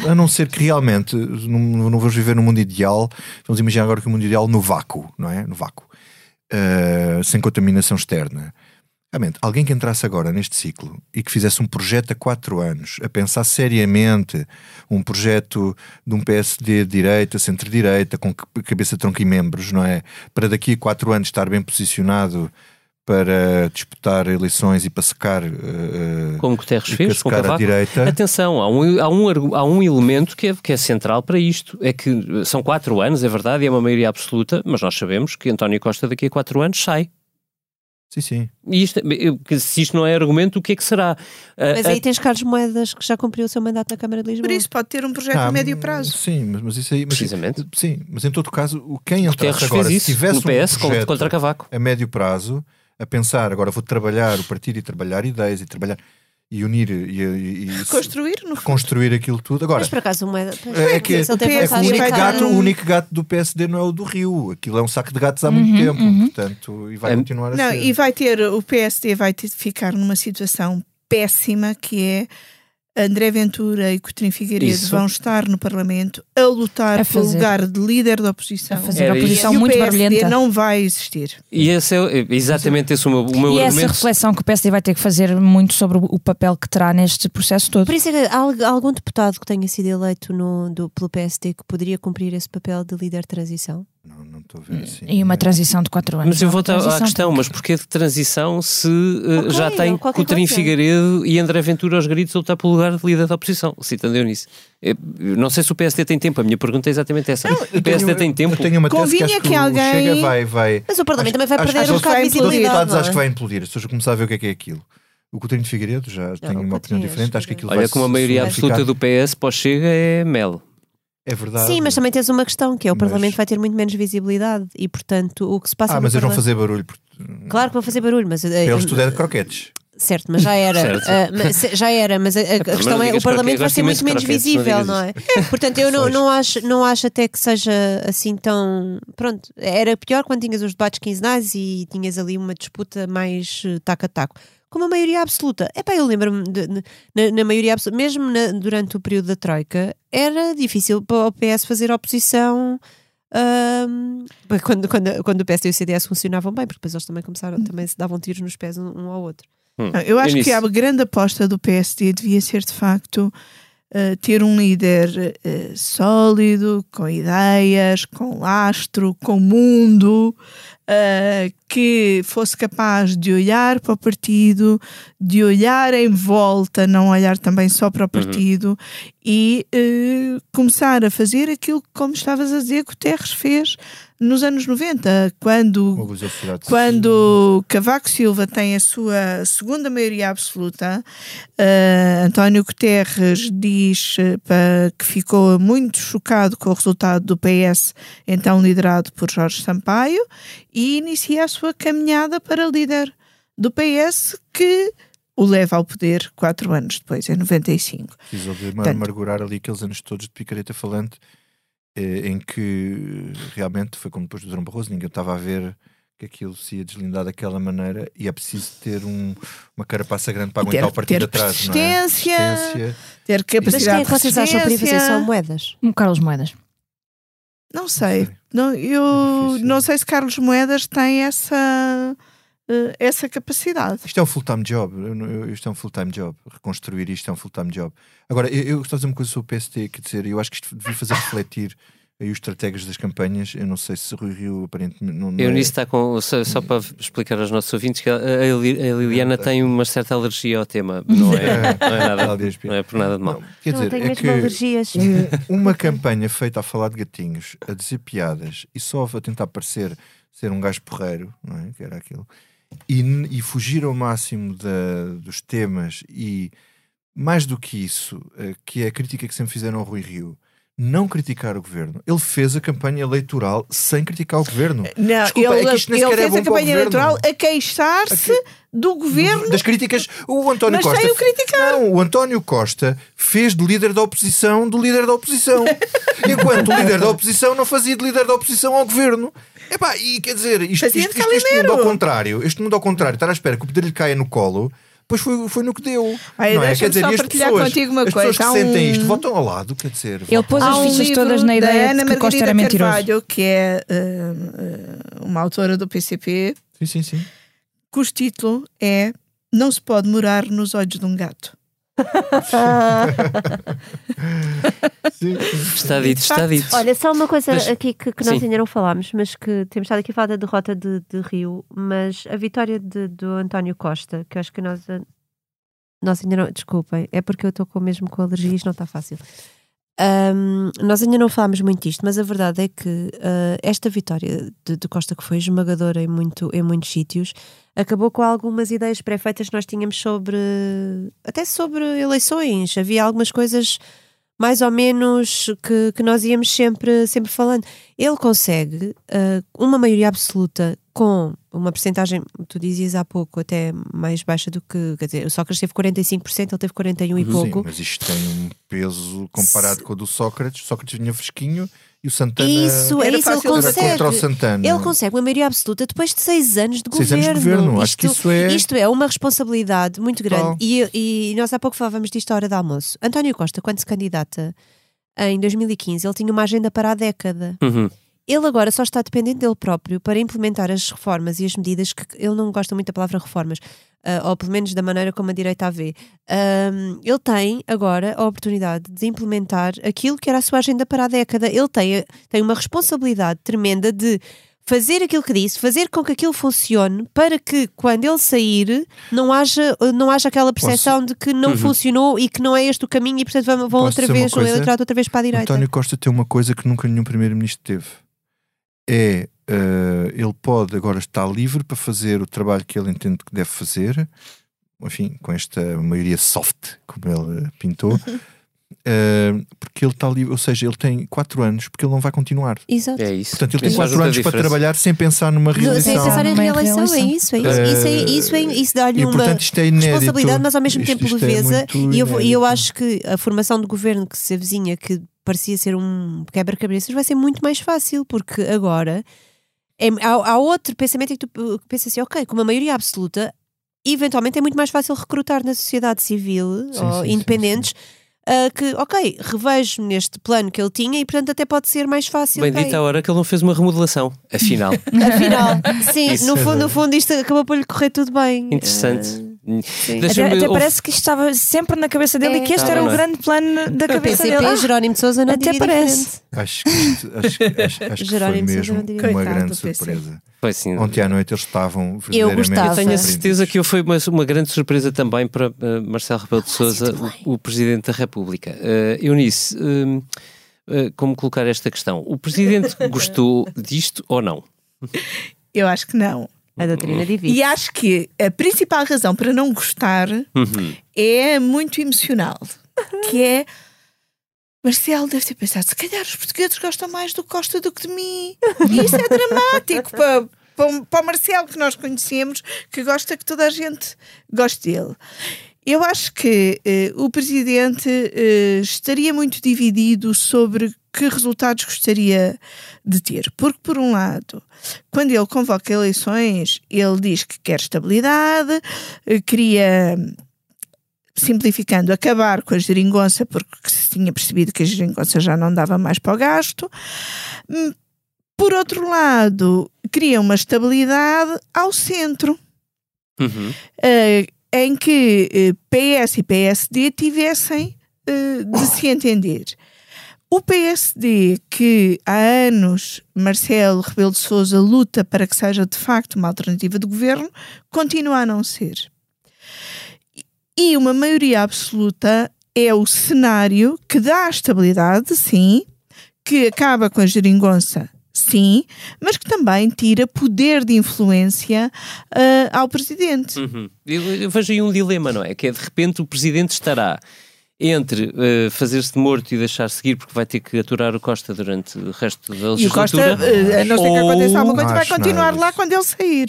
[SPEAKER 6] A não ser que realmente não, não vamos viver no mundo ideal, vamos imaginar agora que o mundo ideal no vácuo, não é? No vácuo, uh, sem contaminação externa. Realmente, alguém que entrasse agora neste ciclo e que fizesse um projeto a quatro anos, a pensar seriamente um projeto de um PSD de direita, centro-direita, com cabeça, tronco e membros, não é? Para daqui a quatro anos estar bem posicionado para disputar eleições e para secar uh,
[SPEAKER 1] como Guterres fez
[SPEAKER 6] com a direita.
[SPEAKER 1] Atenção, há um, há, um, há um elemento que é, que é central para isto, é que são quatro anos, é verdade, e é uma maioria absoluta, mas nós sabemos que António Costa daqui a quatro anos sai.
[SPEAKER 6] Sim, sim.
[SPEAKER 1] E isto, se isto não é argumento, o que é que será?
[SPEAKER 5] Mas aí tens Carlos Moedas que já cumpriu o seu mandato na Câmara de Lisboa.
[SPEAKER 8] Por isso pode ter um projeto ah, a médio prazo.
[SPEAKER 6] Sim, mas, mas isso aí. Mas,
[SPEAKER 1] Precisamente.
[SPEAKER 6] Sim, mas em todo caso, quem entrasse agora, se tivesse
[SPEAKER 1] no PS,
[SPEAKER 6] um projeto
[SPEAKER 1] contra Cavaco.
[SPEAKER 6] a médio prazo, a pensar, agora vou trabalhar o partido e trabalhar ideias e trabalhar e unir e, e,
[SPEAKER 8] e construir, no
[SPEAKER 6] construir aquilo tudo. Agora,
[SPEAKER 5] Mas por acaso uma,
[SPEAKER 6] é, é que, é, que o, único gato, o único gato do PSD não é o do Rio. Aquilo é um saco de gatos há muito uhum, tempo, uhum. portanto, e vai é, continuar a
[SPEAKER 8] não,
[SPEAKER 6] ser.
[SPEAKER 8] E vai ter, o PSD vai ter de ficar numa situação péssima que é André Ventura e Coutinho Figueiredo Isso. vão estar no Parlamento a lutar a pelo lugar de líder da oposição. A
[SPEAKER 9] fazer a oposição e muito o PSD barulhenta.
[SPEAKER 8] não vai existir.
[SPEAKER 1] E esse é exatamente esse o meu, o meu
[SPEAKER 9] e
[SPEAKER 1] argumento.
[SPEAKER 9] essa reflexão que o PSD vai ter que fazer muito sobre o papel que terá neste processo todo.
[SPEAKER 5] Por isso é há algum deputado que tenha sido eleito no, do, pelo PSD que poderia cumprir esse papel de líder de transição?
[SPEAKER 6] Não, não estou a ver assim.
[SPEAKER 9] E uma transição de 4 anos.
[SPEAKER 1] Mas eu volto à questão, mas porquê de transição se uh, okay, já tem Coutinho Figueiredo e André Ventura aos gritos a lutar pelo lugar de líder da oposição? Citando eu nisso. Eu não sei se o PSD tem tempo, a minha pergunta é exatamente essa. Não, o PSD tenho, tem tempo.
[SPEAKER 6] Eu tenho uma tese que acho que, que alguém... Chega vai, vai...
[SPEAKER 5] Mas o Parlamento também vai perder acho, um bocado de visibilidade.
[SPEAKER 6] Acho que vai implodir, as pessoas começar a ver o que é que é aquilo. O Coutinho de Figueiredo já tem uma opinião diferente, acho que aquilo
[SPEAKER 1] Olha, como a maioria absoluta do PS pós-chega é Mel.
[SPEAKER 6] É verdade.
[SPEAKER 5] Sim, mas também tens uma questão que é o mas... Parlamento vai ter muito menos visibilidade e, portanto, o que se passa.
[SPEAKER 6] Ah, mas eles vão fazer barulho. Porque...
[SPEAKER 5] Claro que vão fazer barulho, mas.
[SPEAKER 6] Eh, eles tudo é de croquetes.
[SPEAKER 5] Certo, mas já era. uh, mas, já era, mas a, a questão é o Parlamento vai ser muito menos visível, não, é? Portanto, eu não, não, acho, não acho até que seja assim tão. Pronto, era pior quando tinhas os debates quinzenais e tinhas ali uma disputa mais taco a taco com uma maioria absoluta. É pá, eu lembro-me na, na, maioria absoluta, mesmo na, durante o período da Troika, era difícil para o PS fazer oposição. Um, quando, quando, quando o PS e o CDS funcionavam bem, porque depois eles também começaram, também se davam tiros nos pés um, um ao outro.
[SPEAKER 8] Hum. Eu acho que a grande aposta do PSD devia ser de facto uh, ter um líder uh, sólido, com ideias, com lastro, com mundo, uh, que fosse capaz de olhar para o partido, de olhar em volta, não olhar também só para o uhum. partido uhum. e uh, começar a fazer aquilo que, como estavas a dizer, que o Terres fez nos anos 90, quando, quando Cavaco Silva tem a sua segunda maioria absoluta, uh, António Guterres diz uh, que ficou muito chocado com o resultado do PS, então liderado por Jorge Sampaio, e inicia a sua caminhada para líder do PS que o leva ao poder quatro anos depois, em 95.
[SPEAKER 6] Precisou de Portanto, amargurar ali aqueles anos todos de picareta falante eh, em que realmente foi como depois do Durão Barroso, ninguém estava a ver que aquilo se ia deslindar daquela maneira e é preciso ter um, uma carapaça grande para aguentar ter, o partido ter atrás. Não é?
[SPEAKER 8] persistência, ter capacidade
[SPEAKER 5] Mas quem é que vocês acham para fazer só moedas?
[SPEAKER 9] Um Carlos Moedas.
[SPEAKER 8] Não sei. Não, eu não sei se Carlos Moedas tem essa uh, essa capacidade.
[SPEAKER 6] Isto é um full-time job. Isto é um full-time job. Reconstruir isto é um full-time job. Agora, eu, eu gosto de dizer uma coisa sobre o PST, quer dizer, eu acho que isto devia fazer refletir aí os estrategas das campanhas. Eu não sei se Rui Rio aparentemente não. não
[SPEAKER 1] eu é... nisso está com. Só, só, para explicar aos nossos ouvintes que a, a Liliana tem uma certa alergia ao tema. Não é, não é, nada, não é por nada de mal. Não,
[SPEAKER 6] quer dizer,
[SPEAKER 5] é que
[SPEAKER 6] alergias. uma campanha feita a falar de gatinhos, a dizer piadas e só a tentar parecer ser um gajo porreiro, não é? Que era aquilo. E, e fugir ao máximo da, dos temas e mais do que isso, eh, que é a crítica que sempre fizeram ao Rui Rio, não criticar o governo. Ele fez a campanha eleitoral sem criticar o governo.
[SPEAKER 8] Não, Desculpa, ele, é que ele fez é a campanha eleitoral a queixar-se do governo.
[SPEAKER 6] Das críticas. O António
[SPEAKER 8] Mas
[SPEAKER 6] Costa.
[SPEAKER 8] Sem o criticar.
[SPEAKER 6] Não, o António Costa fez de líder da oposição do líder da oposição. enquanto o líder da oposição não fazia de líder da oposição ao governo. Epá, e quer dizer, isto, isto, isto, isto mundo ao contrário, este mundo ao contrário, estar à espera que o poder lhe caia no colo pois foi, foi no que deu. Não é?
[SPEAKER 8] Quer dizer, só partilhar pessoas, contigo uma
[SPEAKER 6] as
[SPEAKER 8] coisa.
[SPEAKER 6] pessoas que um... sentem isto votam ao lado, quer dizer.
[SPEAKER 9] Ele pôs as fichas todas na ideia Ana de que Costa era mentiroso. Carvalho,
[SPEAKER 8] que é uh, uma autora do PCP,
[SPEAKER 6] sim, sim, sim.
[SPEAKER 8] cujo título é Não se pode morar nos olhos de um gato.
[SPEAKER 1] Sim, Está dito, está dito.
[SPEAKER 5] Olha, só uma coisa mas, aqui que, que nós ainda não falámos, mas que temos estado aqui a falar da derrota de, de Rio, mas a vitória de, do António Costa, que eu acho que nós, nós ainda não. Desculpem, é porque eu estou com, mesmo com alergia isto não está fácil. Um, nós ainda não falámos muito disto, mas a verdade é que uh, esta vitória de, de, Costa, que foi esmagadora em, muito, em muitos sítios, acabou com algumas ideias pré-feitas que nós tínhamos sobre. até sobre eleições. Havia algumas coisas mais ou menos que, que nós íamos sempre, sempre falando. Ele consegue uh, uma maioria absoluta com uma percentagem, tu dizias há pouco, até mais baixa do que, quer dizer, o Sócrates teve 45%, ele teve 41% e pouco. Sim,
[SPEAKER 6] mas isto tem um peso comparado Se... com o do Sócrates. O Sócrates vinha fresquinho e o Santana
[SPEAKER 5] isso, é
[SPEAKER 6] era
[SPEAKER 5] isso, ele consegue. contra o Santana. Ele consegue uma maioria absoluta depois de seis anos de seis governo.
[SPEAKER 6] Anos de governo. Isto, Acho que isso é...
[SPEAKER 5] isto é uma responsabilidade muito grande. E, e, nós há pouco falávamos disto à hora de almoço. António Costa, quando se candidata em 2015, ele tinha uma agenda para a década.
[SPEAKER 1] Uhum.
[SPEAKER 5] Ele agora só está dependente dele próprio para implementar as reformas e as medidas que ele não gosta muito da palavra reformas, uh, ou pelo menos da maneira como a direita a vê. Um, ele tem agora a oportunidade de implementar aquilo que era a sua agenda para a década. Ele tem, tem uma responsabilidade tremenda de fazer aquilo que disse, fazer com que aquilo funcione para que quando ele sair não haja, não haja aquela percepção Posso... de que não uhum. funcionou e que não é este o caminho e portanto vão, vão outra vez, o eleitorado outra vez para a direita.
[SPEAKER 6] António Costa tem uma coisa que nunca nenhum primeiro-ministro teve é uh, ele pode agora estar livre para fazer o trabalho que ele entende que deve fazer, enfim, com esta maioria soft, como ele pintou. Uh, porque ele está livre, ou seja, ele tem 4 anos, porque ele não vai continuar.
[SPEAKER 5] Exato.
[SPEAKER 1] É isso.
[SPEAKER 6] Portanto, ele tem 4 anos para trabalhar sem pensar numa reeleição.
[SPEAKER 5] Sem pensar em reeleição, é isso. É isso, uh, isso, é, isso, é, isso dá-lhe uma é responsabilidade, mas ao mesmo isto, tempo isto é leveza. É e eu, eu acho que a formação do governo que se avizinha, que parecia ser um quebra-cabeças, vai ser muito mais fácil, porque agora é, há, há, outro pensamento em que tu pensas assim, ok, com uma maioria absoluta, eventualmente é muito mais fácil recrutar na sociedade civil sim, ou sim, independentes. Sim, uh, que, ok, revejo neste plano que ele tinha e, portanto, até pode ser mais fácil.
[SPEAKER 1] Bem dita a hora que ele não fez uma remodelação, afinal.
[SPEAKER 5] afinal, sim, no fundo, no fundo isto acabou por lhe correr tudo bem.
[SPEAKER 1] Interessante. Uh,
[SPEAKER 9] até, até parece que estava sempre na cabeça dele é, e que este era o é? grande plano da cabeça PCP, dele.
[SPEAKER 5] Ah, Jerónimo de Souza não
[SPEAKER 9] até parece.
[SPEAKER 6] Acho que, acho, acho, acho que foi mesmo uma grande surpresa. Foi sim. Ontem à noite eles estavam
[SPEAKER 5] Eu gostava.
[SPEAKER 1] Tenho a certeza que foi uma, uma grande surpresa também para uh, Marcelo Rebelo de Sousa, o, o, Presidente da República. Uh, Eunice, uh, uh, como colocar esta questão? O Presidente gostou disto ou não?
[SPEAKER 8] Eu acho que não.
[SPEAKER 5] A doutrina divide.
[SPEAKER 8] E acho que a principal razão para não gostar
[SPEAKER 1] uhum.
[SPEAKER 8] é muito emocional. Que é Marcelo deve ter pensado: se calhar os portugueses gostam mais do Costa do que de mim. E isso é dramático para, para, para o Marcelo que nós conhecemos, que gosta que toda a gente goste dele. Eu acho que uh, o presidente uh, estaria muito dividido sobre que resultados gostaria de ter? Porque, por um lado, quando ele convoca eleições, ele diz que quer estabilidade, eh, queria simplificando, acabar com a geringonça, porque se tinha percebido que a geringonça já não dava mais para o gasto. Hum, por outro lado, cria uma estabilidade ao centro, uhum. uh, em que eh, PS e PSD tivessem uh, de se entender. O PSD, que há anos Marcelo Rebelo de Sousa luta para que seja de facto uma alternativa de governo, continua a não ser. E uma maioria absoluta é o cenário que dá estabilidade, sim, que acaba com a geringonça, sim, mas que também tira poder de influência uh, ao presidente.
[SPEAKER 1] Uhum. Eu, eu, vejo aí um dilema, não é? Que é de repente o presidente estará entre uh, fazer-se de morto e deixar seguir porque vai ter que aturar o Costa durante o resto da legislatura. E o Costa,
[SPEAKER 8] uh, a não ser que aconteça alguma coisa, vai continuar lá quando ele sair.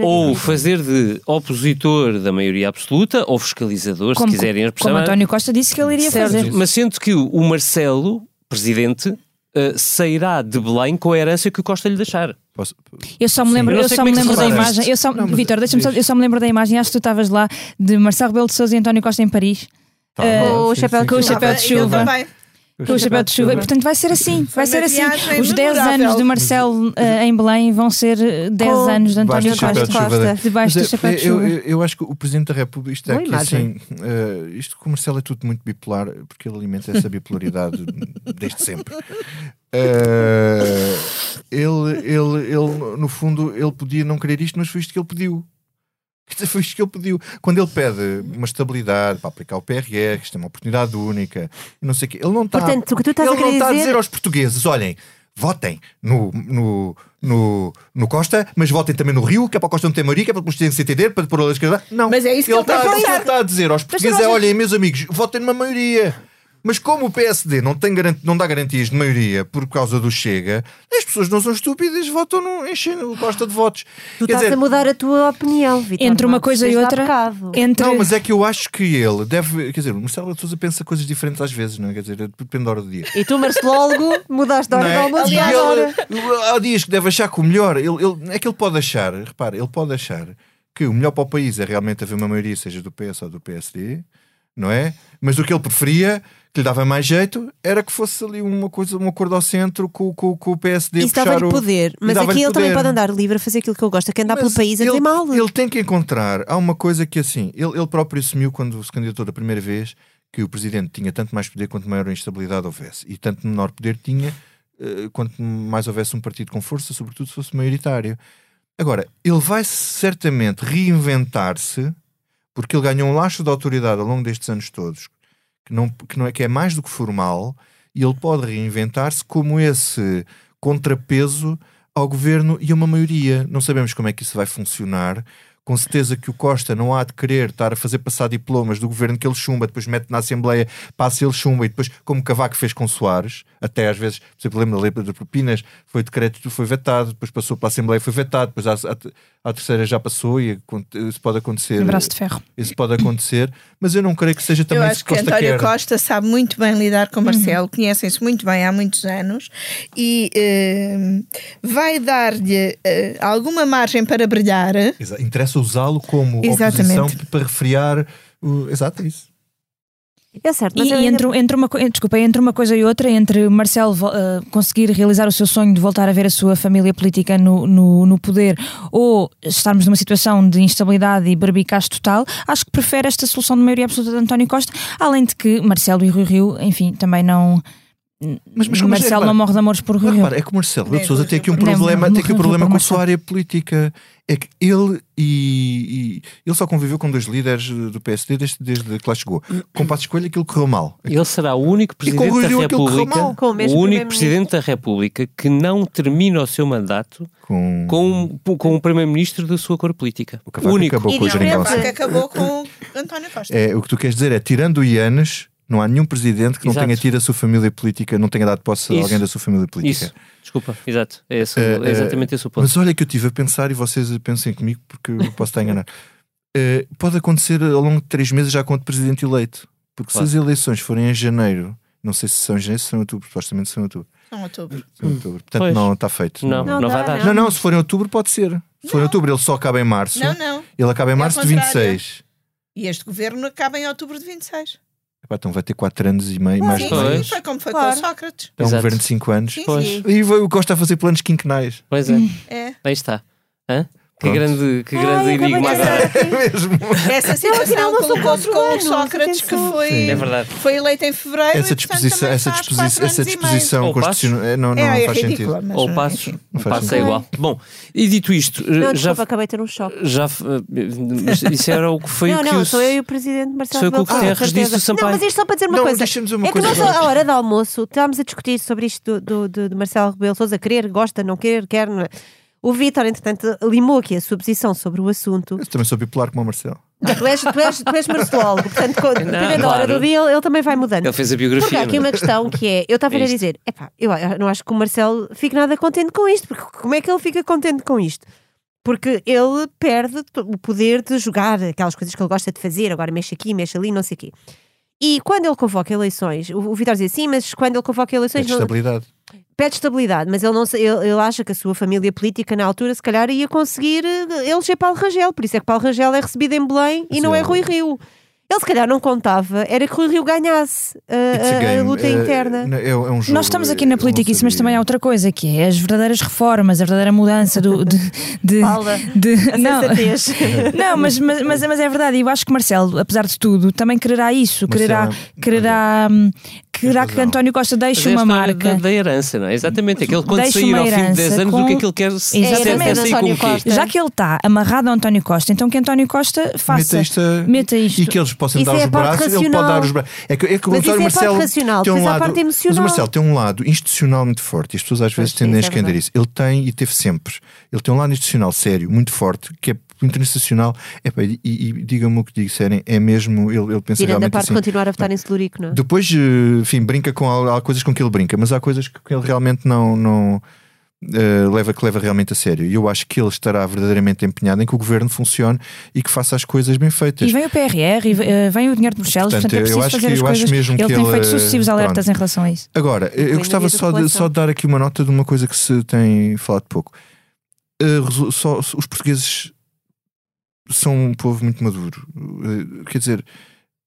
[SPEAKER 1] Ou, ou fazer de opositor da maioria absoluta ou fiscalizador,
[SPEAKER 9] como,
[SPEAKER 1] se quiserem.
[SPEAKER 9] Como António Costa disse que ele iria certo. fazer.
[SPEAKER 1] Mas sendo que o Marcelo, presidente, Uh, sairá de Belém com a herança que o Costa lhe deixar.
[SPEAKER 9] Posso... Eu só me lembro, eu, eu só me é lembro da imagem. Eu só, Vitor, deixa-me só, eu só me lembro da imagem, acho que tu estavas lá, de Marcelo Rebelo de Sousa e António Costa em Paris.
[SPEAKER 5] Tá, uh, o chapéu,
[SPEAKER 9] com o chapéu de chuva. Com o chapéu de chuva. E, portanto, vai ser assim. Vai ser assim. Os 10 anos de Marcelo uh, em Belém vão ser 10 com anos de António Costa.
[SPEAKER 6] De Debaixo do chapéu de chuva. Eu, eu, acho que o Presidente da República, isto é aqui assim, uh, isto com o Marcelo é tudo muito bipolar, porque ele alimenta essa bipolaridade desde sempre. Uh, ele, ele, ele, no fundo, ele podia não querer isto, mas foi isto que ele pediu. Foi isto que ele pediu. Quando ele pede uma estabilidade para aplicar o PRR, que isto é uma oportunidade única, não sei o quê, ele não está.
[SPEAKER 5] Portanto, o que tu estás
[SPEAKER 6] ele
[SPEAKER 5] a
[SPEAKER 6] não está
[SPEAKER 5] a
[SPEAKER 6] dizer aos portugueses: olhem, votem no, no, no, no Costa, mas votem também no Rio, que é para o Costa não ter maioria, que é para o Presidente se entender, para pôr a esquerda. Não.
[SPEAKER 8] Mas é isso que
[SPEAKER 6] ele,
[SPEAKER 8] ele está,
[SPEAKER 6] a, ele está a dizer aos portugueses: é, olhem, meus amigos, votem numa maioria. Mas como o PSD não, tem não dá garantias de maioria por causa do Chega, as pessoas não são estúpidas, votam no, enchem o Costa de votos.
[SPEAKER 5] Tu Quer estás dizer, a mudar a tua opinião, Vitor.
[SPEAKER 9] Entre uma coisa e outra.
[SPEAKER 6] Entre... Não, mas é que eu acho que ele deve. Quer dizer, o Marcelo Souza pensa coisas diferentes às vezes, não é? Quer dizer, depende da hora do dia.
[SPEAKER 5] E tu, Marcelo, mudaste a hora é? do almoço
[SPEAKER 6] Há dias que deve achar que o melhor. Ele, ele, é que ele pode achar, repara, ele pode achar que o melhor para o país é realmente haver uma maioria, seja do PS ou do PSD, não é? Mas o que ele preferia que lhe dava mais jeito era que fosse ali uma coisa, um acordo ao centro com, com, com o PSD.
[SPEAKER 5] Isso dava-lhe poder, mas aqui ele poder. também pode andar livre a fazer aquilo que eu gosto, que andar mas pelo país a dizer mal.
[SPEAKER 6] Ele tem que encontrar. Há uma coisa que assim, ele, ele próprio assumiu quando se candidatou da primeira vez que o presidente tinha tanto mais poder quanto maior instabilidade houvesse, e tanto menor poder tinha uh, quanto mais houvesse um partido com força, sobretudo se fosse maioritário. Agora, ele vai certamente reinventar-se, porque ele ganhou um laço de autoridade ao longo destes anos todos, que não, que não é que é mais do que formal e ele pode reinventar-se como esse contrapeso ao governo e a uma maioria. Não sabemos como é que isso vai funcionar, com certeza que o Costa não há de querer estar a fazer passar diplomas do governo que ele chumba, depois mete na Assembleia, passa ele chumba e depois, como Cavaco fez com Soares, até às vezes, por exemplo, lembro da lei de propinas, foi decreto, foi vetado, depois passou para a Assembleia, foi vetado, depois a terceira já passou e isso pode acontecer. Um
[SPEAKER 9] braço de ferro.
[SPEAKER 6] Isso pode acontecer, mas eu não creio que seja também
[SPEAKER 8] eu acho
[SPEAKER 6] que Costa
[SPEAKER 8] António
[SPEAKER 6] quer.
[SPEAKER 8] Costa sabe muito bem lidar com Marcelo, uhum. conhecem-se muito bem há muitos anos e uh, vai dar-lhe uh, alguma margem para brilhar.
[SPEAKER 6] Interessa usá-lo como Exatamente. oposição para refriar o... Exato, é isso.
[SPEAKER 5] É certo,
[SPEAKER 9] mas e entre, entre, uma, desculpa, entre uma coisa e outra, entre Marcelo uh, conseguir realizar o seu sonho de voltar a ver a sua família política no, no, no, poder ou estarmos numa situação de instabilidade e barbicaz total, acho que prefere esta solução de maioria absoluta de António Costa, além de que Marcelo e Rui Rio, enfim, também não. Mas, mas Marcelo é, não morre de amores por Rui Rio.
[SPEAKER 6] é que o Marcelo de Souza tem aqui um problema, tem aqui um problema com a sua área política é que ele e, e, ele só conviveu com dois líderes do PSD desde, desde que lá chegou. Com Passo Escolha aquilo correu mal.
[SPEAKER 1] Ele será o único presidente da República, o, o único presidente da República que não termina o seu mandato com, com, com o primeiro-ministro da sua cor política.
[SPEAKER 6] O Cavaco único. acabou
[SPEAKER 8] e
[SPEAKER 6] com o
[SPEAKER 8] Cavaco acabou com António Costa.
[SPEAKER 6] É, o que tu queres dizer é, tirando o Ianes, não há nenhum presidente que não tenha tido a sua família política, não tenha dado posse a alguém da sua família política.
[SPEAKER 1] Isso. Desculpa, exato. É, esse, uh, é exatamente esse o ponto.
[SPEAKER 6] Mas olha que eu estive a pensar e vocês pensem comigo porque eu posso estar enganado. Uh, pode acontecer ao longo de três meses já com o presidente eleito. Porque claro. se as eleições forem em janeiro Não sei se são em janeiro, se são em outubro, supostamente são em outubro.
[SPEAKER 8] São outubro.
[SPEAKER 6] São em outubro. Portanto, pois. não está feito.
[SPEAKER 1] Não, não, não vai dar.
[SPEAKER 6] Não, não, se for em outubro, pode ser. Se for em outubro, ele só acaba em março.
[SPEAKER 8] Não, não.
[SPEAKER 6] Ele acaba em é março de 26.
[SPEAKER 8] E este governo acaba em outubro de 26.
[SPEAKER 6] Então vai ter 4 anos e meio, mais
[SPEAKER 8] sim, foi como foi claro. com o Sócrates.
[SPEAKER 6] É um Exato. governo de 5 anos.
[SPEAKER 8] Sim, sim.
[SPEAKER 6] E o Costa a fazer planos quinquenais.
[SPEAKER 1] Pois é. é. Aí está. Hã? Que grande, que grande Ai, enigma agora.
[SPEAKER 6] É mesmo.
[SPEAKER 8] Essa situação colocou-se com o Sócrates, que foi,
[SPEAKER 1] é verdade.
[SPEAKER 8] foi eleito em fevereiro.
[SPEAKER 6] Essa disposição, essa disposição, essa disposição constitucional é, não, não,
[SPEAKER 8] é,
[SPEAKER 6] não
[SPEAKER 8] faz
[SPEAKER 6] é
[SPEAKER 8] ridícula,
[SPEAKER 6] sentido.
[SPEAKER 1] Ou passo, o passo é igual. Bom, e dito isto.
[SPEAKER 5] Não, já, desculpa, acabei de ter um choque.
[SPEAKER 1] Já, isso era o que foi
[SPEAKER 5] não,
[SPEAKER 1] o que.
[SPEAKER 5] Não,
[SPEAKER 1] o,
[SPEAKER 5] sou eu e o presidente Marcelo
[SPEAKER 1] Foi o que o Guterres disse do Sampaio.
[SPEAKER 5] Não, mas isto só para dizer uma
[SPEAKER 6] não,
[SPEAKER 5] coisa.
[SPEAKER 6] Uma
[SPEAKER 5] é
[SPEAKER 6] coisa
[SPEAKER 5] que nós, à hora do almoço, estávamos a discutir sobre isto do, do, do Marcelo Rebelo Souza querer, gosta, não querer, quer. Não é? O Vitor, entretanto, limou aqui a sua posição sobre o assunto.
[SPEAKER 6] Eu também sou bipolar como o Marcelo.
[SPEAKER 5] Não, tu és, tu és, tu és marcelólogo, portanto, dependendo da hora do dia, ele, ele, também vai mudando.
[SPEAKER 1] Ele fez a biografia.
[SPEAKER 5] Porque há aqui uma questão que é: eu estava a dizer, epá, eu não acho que o Marcelo fique nada contente com isto, porque como é que ele fica contente com isto? Porque ele perde o poder de jogar aquelas coisas que ele gosta de fazer, agora mexe aqui, mexe ali, não sei o quê. E quando ele convoca eleições, o, o Vitor dizia sim, mas quando ele convoca eleições.
[SPEAKER 6] É estabilidade.
[SPEAKER 5] Não, pede estabilidade, mas ele, não, ele, ele acha que a sua família política na altura se calhar ia conseguir eh, eleger Paulo Rangel, por isso é que Paulo Rangel é recebido em Belém e não é Rui Rio. Ele se calhar não contava, era que o Rio ganhasse uh, a, a, luta uh, interna.
[SPEAKER 6] É, é um jogo,
[SPEAKER 9] Nós estamos aqui na política, isso, mas também há outra coisa, que é as verdadeiras reformas, a verdadeira mudança do, de. de,
[SPEAKER 5] de, de não,
[SPEAKER 9] não mas, mas, mas, mas, é verdade, e eu acho que Marcelo, apesar de tudo, também quererá isso, quererá, quererá, quererá que António Costa deixe uma marca.
[SPEAKER 1] Da, da, herança, não é? Exatamente, aquele quando sair ao fim de 10 anos, com... o que é que ele quer
[SPEAKER 9] Exatamente, António Costa. Já que ele está amarrado a António Costa, então que António Costa faça. Meta, isto,
[SPEAKER 6] meta isto. E que eles possam dar é os braços, racional. ele pode dar os braços. É que, é que o António
[SPEAKER 5] é
[SPEAKER 6] Marcelo
[SPEAKER 5] racional,
[SPEAKER 6] tem um lado.
[SPEAKER 5] Mas
[SPEAKER 6] o Marcelo tem um lado institucional muito forte e as pessoas às vezes tendem a é esconder isso. Ele tem e teve sempre. Ele tem um lado institucional sério, muito forte, que é internacional. Epa, e, e, e digam-me o que disserem, é mesmo. Ele, ele pensa Tirando realmente. a parte
[SPEAKER 5] assim, de continuar a votar em Celurico, não é?
[SPEAKER 6] Depois, eh, enfim, brinca com. Há, coisas com que ele brinca, mas há coisas que ele realmente não. não Uh, leva que leva realmente a sério. E eu acho que ele estará verdadeiramente empenhado em que o governo funcione e que faça as coisas bem feitas.
[SPEAKER 9] E vem o PRR, e uh, vem o dinheiro de Bruxelas, portanto, portanto é preciso fazer que, as coisas.
[SPEAKER 6] Mesmo
[SPEAKER 9] ele
[SPEAKER 6] que
[SPEAKER 9] tem
[SPEAKER 6] ele,
[SPEAKER 9] feito sucessivos alertas pronto. em relação a isso.
[SPEAKER 6] Agora, eu, eu gostava só de, só de dar aqui uma nota de uma coisa que se tem falado pouco. Uh, só, os portugueses são um povo muito maduro. quer dizer,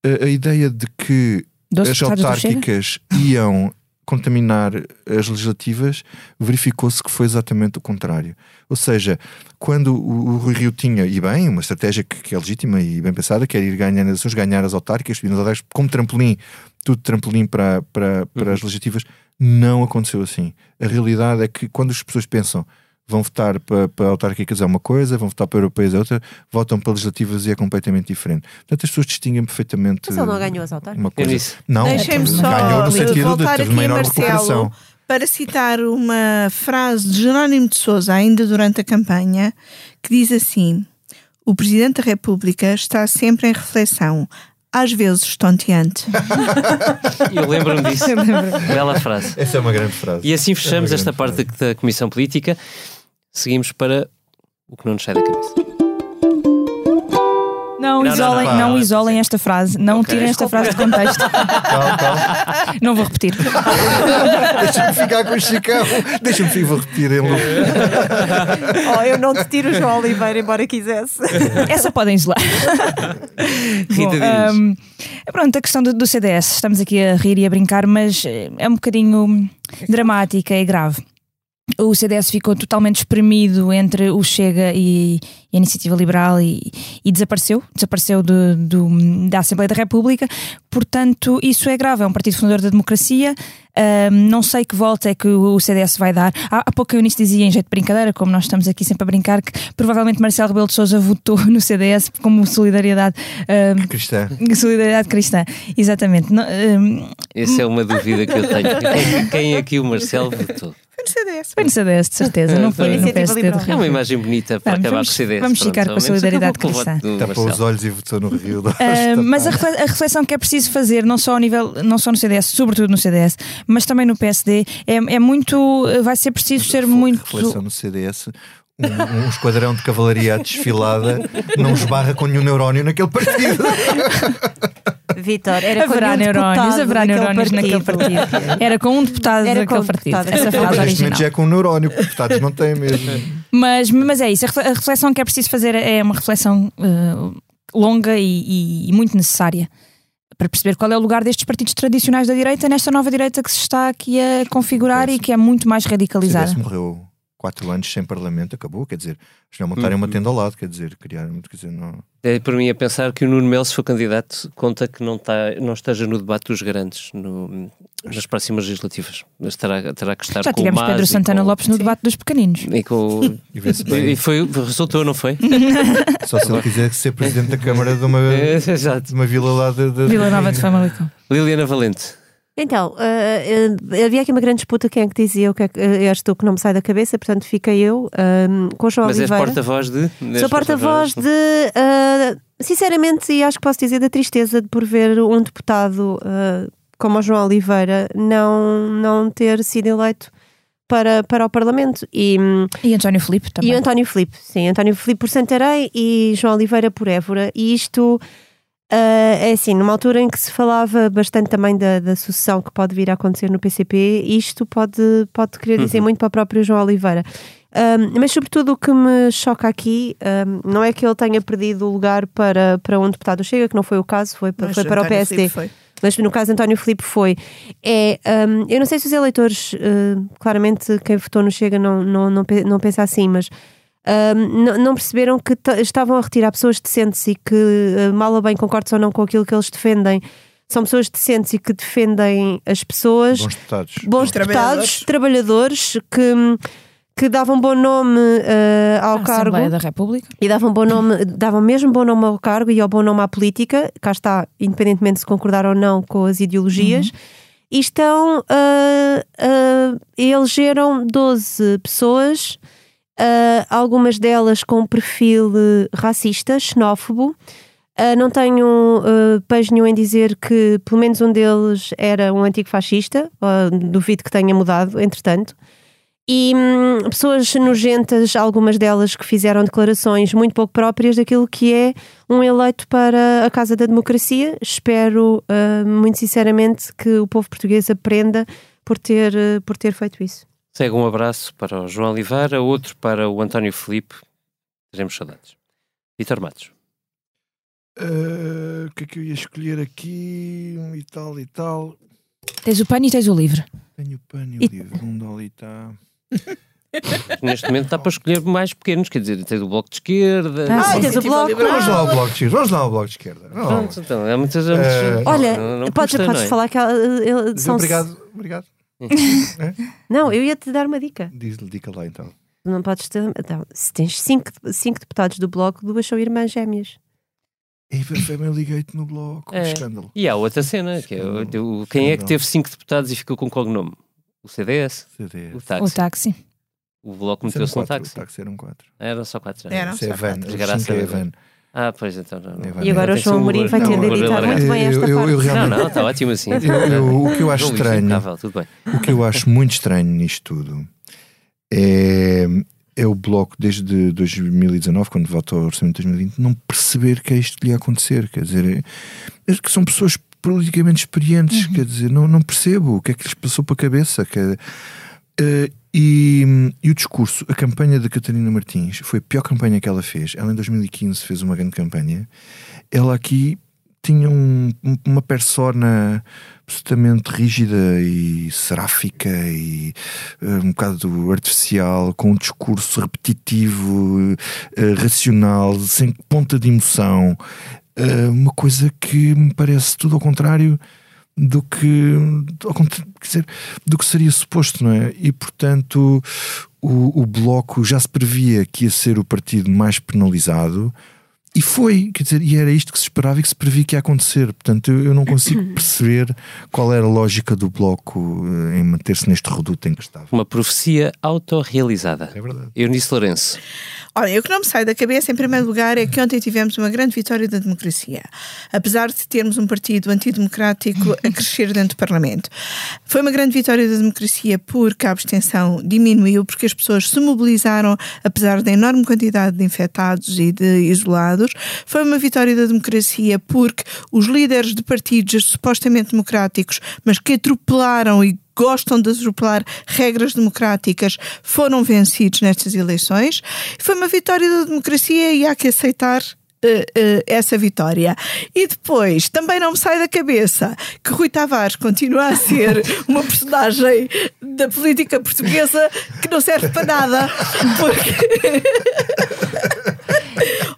[SPEAKER 6] a, a ideia de que as autárquicas iam contaminar as legislativas, verificou-se que foi exatamente o contrário. Ou seja, quando o, Rui Rio tinha, e bem, uma estratégia que, que, é legítima e bem pensada, que era ir ganhar as eleições, ganhar as autárquicas, as autárquicas como trampolim, tudo trampolim para, para, para uhum. as legislativas, não aconteceu assim. A realidade é que quando as pessoas pensam vão votar para, para autárquicas é uma coisa, vão votar para europeias é outra, votam para legislativas e é completamente diferente. Portanto, as pessoas distinguem perfeitamente.
[SPEAKER 5] Mas ele não ganhou as autárquicas.
[SPEAKER 6] Coisa. Não,
[SPEAKER 8] Deixem-me
[SPEAKER 6] só ganhou no sentido de ter uma enorme recuperação.
[SPEAKER 8] Para citar uma frase de Jerónimo de Souza, ainda durante a campanha, que diz assim: O Presidente da República está sempre em reflexão, às vezes estonteante.
[SPEAKER 1] Eu lembro-me disso. Lembro. Bela frase.
[SPEAKER 6] Essa é uma grande frase.
[SPEAKER 1] E assim fechamos é esta parte frase. da Comissão Política seguimos para o que não nos sai da cabeça.
[SPEAKER 9] Não, não, isolem, não, não, não isolem esta frase, não okay. tirem esta frase de contexto. Calma, calma. Não vou repetir.
[SPEAKER 6] Deixa-me ficar com o Chicão. Deixa-me vou repetir em
[SPEAKER 5] oh, eu não te tiro o João Oliveira, embora quisesse.
[SPEAKER 9] Essa podem isolar.
[SPEAKER 1] Rita Bom, um,
[SPEAKER 9] pronto, a questão do, do CDS, estamos aqui a rir e a brincar, mas é um bocadinho dramática e grave o CDS ficou totalmente espremido entre o Chega e, a Iniciativa Liberal e, e desapareceu, desapareceu de, de, da Assembleia da República, portanto isso é grave, é um partido fundador da democracia, um, não sei que volta é que o CDS vai dar. Há, há pouco eu nisso dizia em jeito de brincadeira, como nós estamos aqui sempre a brincar, que provavelmente Marcelo Rebelo de Sousa votou no CDS como solidariedade
[SPEAKER 6] um, cristã.
[SPEAKER 9] Solidariedade cristã, exatamente. Um,
[SPEAKER 1] Essa é uma dúvida que eu tenho. Quem, quem é que o Marcelo votou?
[SPEAKER 8] Foi no CDS.
[SPEAKER 9] Foi no CDS, de certeza. Não foi no PSD
[SPEAKER 1] É uma imagem bonita para vamos, acabar com o CDS.
[SPEAKER 9] Vamos ficar com a solidariedade cristã.
[SPEAKER 6] Tapou os olhos e votou no Rio.
[SPEAKER 9] Uh, mas a reflexão que é preciso fazer, não só, ao nível, não só no CDS, sobretudo no CDS, mas também no PSD, é, é muito. Vai ser preciso ser muito.
[SPEAKER 6] Reflexão no CDS, um, um, esquadrão de cavalaria desfilada não esbarra com nenhum neurónio naquele partido.
[SPEAKER 5] Vitor, era
[SPEAKER 9] haverá
[SPEAKER 5] com
[SPEAKER 9] neurónios, haverá neurónios naquele partido. Era com um deputado era daquele partido. Essa frase original.
[SPEAKER 6] já é com um neurónio, deputados não têm mesmo.
[SPEAKER 9] mas, mas é isso, a reflexão que é preciso fazer é uma reflexão uh, longa e, e muito necessária para perceber qual é o lugar destes partidos tradicionais da direita nesta nova direita que se está aqui a configurar e que é muito mais radicalizada.
[SPEAKER 6] Se morreu quatro anos sem parlamento, acabou, quer dizer, não montarem uma uhum. tenda ao lado, quer dizer, criar, quer dizer, não...
[SPEAKER 1] É para mim a pensar que o Nuno Melo, se for candidato, conta que não, está, não esteja no debate dos grandes no, nas próximas legislativas. Mas terá, terá que estar
[SPEAKER 9] Já tivemos Pedro Santana com... Lopes no Sim. debate dos pequeninos.
[SPEAKER 1] E, com... e, e foi, resultou, não foi?
[SPEAKER 6] Só se ele quiser ser presidente da Câmara de uma, é, de uma vila lá de, de...
[SPEAKER 9] Vila Nova de Famalicão.
[SPEAKER 1] Liliana Valente.
[SPEAKER 5] Então, uh, uh, havia aqui uma grande disputa quem é que dizia o que é que uh, és tu que não me sai da cabeça, portanto fica eu uh, com o João
[SPEAKER 1] Mas
[SPEAKER 5] Oliveira.
[SPEAKER 1] Mas és porta-voz de?
[SPEAKER 5] Sou porta-voz de, sinceramente, e acho que posso dizer da tristeza de por ver um deputado como o João Oliveira não, não ter sido eleito para, para o Parlamento. E,
[SPEAKER 9] e António Filipe também.
[SPEAKER 5] E António Filipe, sim. António Filipe por Santarém e João Oliveira por Évora. E isto Uh, é assim, numa altura em que se falava bastante também da, da sucessão que pode vir a acontecer no PCP, isto pode, pode querer dizer uhum. muito para o próprio João Oliveira. Um, mas, sobretudo, o que me choca aqui um, não é que ele tenha perdido o lugar para, para um deputado Chega, que não foi o caso, foi, foi para o PSD. Mas no caso António Filipe foi. É, um, eu não sei se os eleitores, uh, claramente quem votou no Chega não, não, não, não pensa assim, mas não perceberam que estavam a retirar pessoas decentes e que, uh, mal ou bem concordes ou não com aquilo que eles defendem, são pessoas decentes e que defendem as pessoas.
[SPEAKER 6] Bons deputados.
[SPEAKER 5] Bons deputados, trabalhadores, que, que davam bom nome uh, ao a cargo.
[SPEAKER 9] Assembleia da República.
[SPEAKER 5] E davam, bom nome, davam mesmo bom nome ao cargo e ao bom nome à política, cá está, independentemente de se concordar ou não com as ideologias. Uhum. E estão, uh, elegeram 12 pessoas uh, algumas delas com perfil uh, racista, xenófobo. Uh, não tenho uh, nenhum em dizer que pelo menos um deles era um antigo fascista, uh, duvido que tenha mudado, entretanto. E hum, pessoas nojentas, algumas delas que fizeram declarações muito pouco próprias daquilo que é um eleito para a Casa da Democracia. Espero muito sinceramente que o povo português aprenda por ter, por ter feito isso.
[SPEAKER 1] Segue um abraço para o João Oliveira, outro para o António Felipe. Teremos saudades. Vitor Matos.
[SPEAKER 6] Uh, o que é que eu ia escolher aqui? E tal e tal.
[SPEAKER 9] Tens o pano e tens o livro.
[SPEAKER 6] Tenho o pano e o livro. Onde ali está?
[SPEAKER 1] Neste momento está para escolher mais pequenos, quer dizer, tens o bloco de esquerda.
[SPEAKER 5] Ah, tens o bloco.
[SPEAKER 6] Vamos lá ao bloco de esquerda. Vamos lá ao bloco de esquerda.
[SPEAKER 1] Pronto, então, é muitas. Uh,
[SPEAKER 5] Olha, não, não podes, custa, podes é? falar que
[SPEAKER 6] são. Obrigado, obrigado.
[SPEAKER 5] É? Não, eu ia-te dar uma dica.
[SPEAKER 6] Diz-lhe dica lá então.
[SPEAKER 5] Não podes ter. Então, se tens cinco, cinco deputados do bloco, duas são irmãs gêmeas.
[SPEAKER 6] E eu liguei-te no bloco. É. Escândalo.
[SPEAKER 1] E há outra cena, que é o, quem é que teve cinco deputados e ficou com qual nome? O CDS?
[SPEAKER 6] CDS.
[SPEAKER 1] O táxi.
[SPEAKER 9] O táxi.
[SPEAKER 1] O bloco meteu-se no táxi.
[SPEAKER 6] O táxi eram quatro.
[SPEAKER 1] Eram só quatro.
[SPEAKER 8] Eram
[SPEAKER 6] só quatro. É van.
[SPEAKER 1] Ah, pois então. Não, não.
[SPEAKER 5] E agora o João Mourinho vai ter de editar muito bem esta eu, parte.
[SPEAKER 1] realmente... Não, não, está ótimo assim.
[SPEAKER 6] Eu, o que eu acho estranho, o que eu acho muito estranho nisto tudo é, é o Bloco desde 2019, quando votou ao Orçamento de 2020, não perceber que é isto que lhe ia acontecer. Quer dizer, é, que são pessoas politicamente experientes, uhum. quer dizer, não, não percebo o que é que lhes passou para a cabeça. Que, uh, e, e, o discurso, a campanha da Catarina Martins foi a pior campanha que ela fez. Ela em 2015 fez uma grande campanha. Ela aqui tinha um, uma persona absolutamente rígida e seráfica e uh, um bocado artificial, com um discurso repetitivo, uh, racional, sem ponta de emoção. Uh, uma coisa que me parece tudo ao contrário do que, dizer, do que seria suposto, não é? E portanto o, o Bloco já se previa que ia ser o partido mais penalizado e foi, quer dizer, e era isto que se esperava e que se previa que ia acontecer. Portanto, eu, eu não consigo perceber qual era a lógica do Bloco eh, em manter-se neste reduto em que estava.
[SPEAKER 1] Uma profecia autorrealizada.
[SPEAKER 6] É verdade.
[SPEAKER 1] Eunice Lourenço.
[SPEAKER 8] Olha, o que não me sai da cabeça, em primeiro lugar, é que ontem tivemos uma grande vitória da democracia. Apesar de termos um partido antidemocrático a crescer dentro do Parlamento. Foi uma grande vitória da democracia porque a abstenção diminuiu, porque as pessoas se mobilizaram, apesar da enorme quantidade de infectados e de isolados resultados. Foi uma vitória da democracia porque os líderes de partidos supostamente democráticos, mas que atropelaram e gostam de atropelar regras democráticas, foram vencidos nestas eleições. Foi uma vitória da democracia e há que aceitar Uh, uh, essa vitória. E depois, também não me sai da cabeça que Rui Tavares continua a ser uma personagem da política portuguesa que não serve para nada. Porque.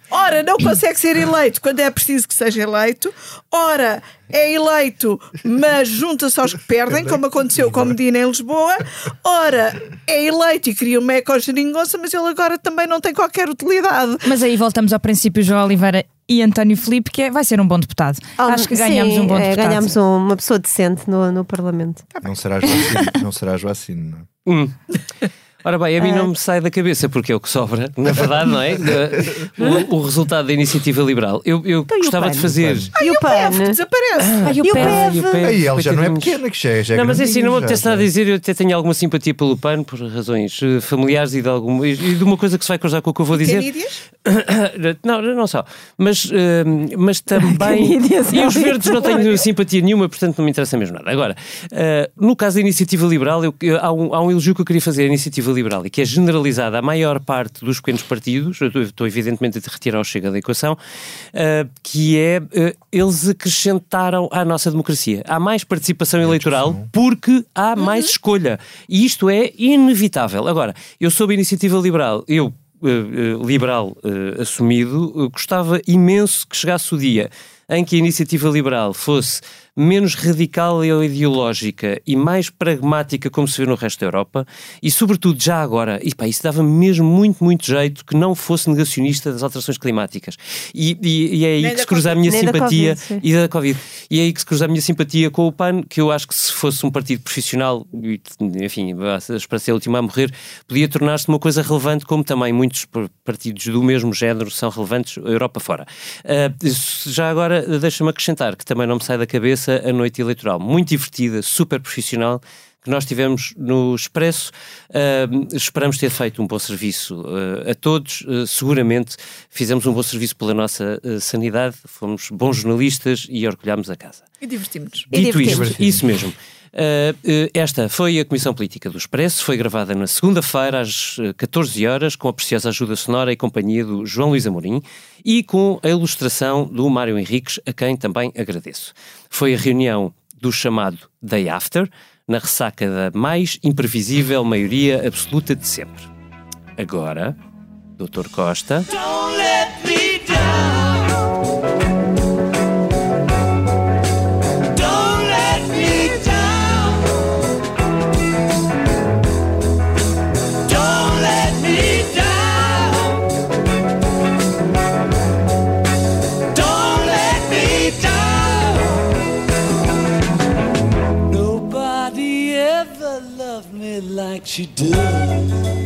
[SPEAKER 8] Ora, não consegue ser eleito quando é preciso que seja eleito. Ora, é eleito, mas junta-se aos que perdem, como aconteceu com Medina em Lisboa. Ora, é eleito e cria uma eco-geringonça, mas ele agora também não tem qualquer utilidade.
[SPEAKER 9] Mas aí voltamos ao princípio, João Oliveira e António Filipe, que é, vai ser um bom deputado. Ah, Acho que ganhamos sim, um bom é, deputado.
[SPEAKER 5] Ganhamos uma pessoa decente no, no Parlamento.
[SPEAKER 6] Não será Joacine, não será Joacine, não. É? Hum.
[SPEAKER 1] Ora bem, a mim não me sai da cabeça porque é o que sobra, na verdade, não é? O, o resultado da iniciativa liberal. Eu, eu então, gostava de fazer.
[SPEAKER 8] E o PAN? Desaparece.
[SPEAKER 5] Ah, e o PAN?
[SPEAKER 6] Aí ele já não é pequeno, que já é. Já
[SPEAKER 1] não, mas é assim, não me apetece nada a dizer. Eu até tenho alguma simpatia pelo PAN por razões uh, familiares e de, alguma, e de uma coisa que se vai cruzar com o que eu vou dizer. não, não só. Mas, uh, mas também. e os verdes não tenho simpatia nenhuma, portanto não me interessa mesmo nada. Agora, uh, no caso da iniciativa liberal, eu, eu, há, um, há um elogio que eu queria fazer à iniciativa liberal e que é generalizada à maior parte dos pequenos partidos, eu estou evidentemente a retirar o Chega da equação, uh, que é uh, eles acrescentaram à nossa democracia. Há mais participação eleitoral porque há mais escolha. E isto é inevitável. Agora, eu sou a iniciativa liberal, eu Uh, liberal uh, assumido, uh, gostava imenso que chegasse o dia em que a iniciativa liberal fosse menos radical e ideológica e mais pragmática, como se vê no resto da Europa, e sobretudo já agora, e pá, isso dava mesmo muito, muito jeito que não fosse negacionista das alterações climáticas. E, e, e é aí nem que se cruza a minha simpatia da COVID, e da Covid. E é aí que se cruza a minha simpatia com o PAN, que eu acho que se fosse um partido profissional, enfim, para ser a última a morrer, podia tornar-se uma coisa relevante, como também muitos partidos do mesmo género são relevantes Europa fora. Uh, já agora, deixa-me acrescentar que também não me sai da cabeça a noite eleitoral. Muito divertida, super profissional, que nós tivemos no Expresso. Uh, esperamos ter feito um bom serviço uh, a todos. Uh, seguramente fizemos um bom serviço pela nossa sanidade, fomos bons jornalistas e orgulhámos a casa.
[SPEAKER 8] E divertimos.
[SPEAKER 1] Dito e isto, isso mesmo. Esta foi a Comissão Política do Expresso, foi gravada na segunda-feira às 14 horas com a preciosa ajuda sonora e companhia do João Luís Amorim e com a ilustração do Mário Henriques, a quem também agradeço. Foi a reunião do chamado Day After, na ressaca da mais imprevisível maioria absoluta de sempre. Agora, Dr. Costa. She does.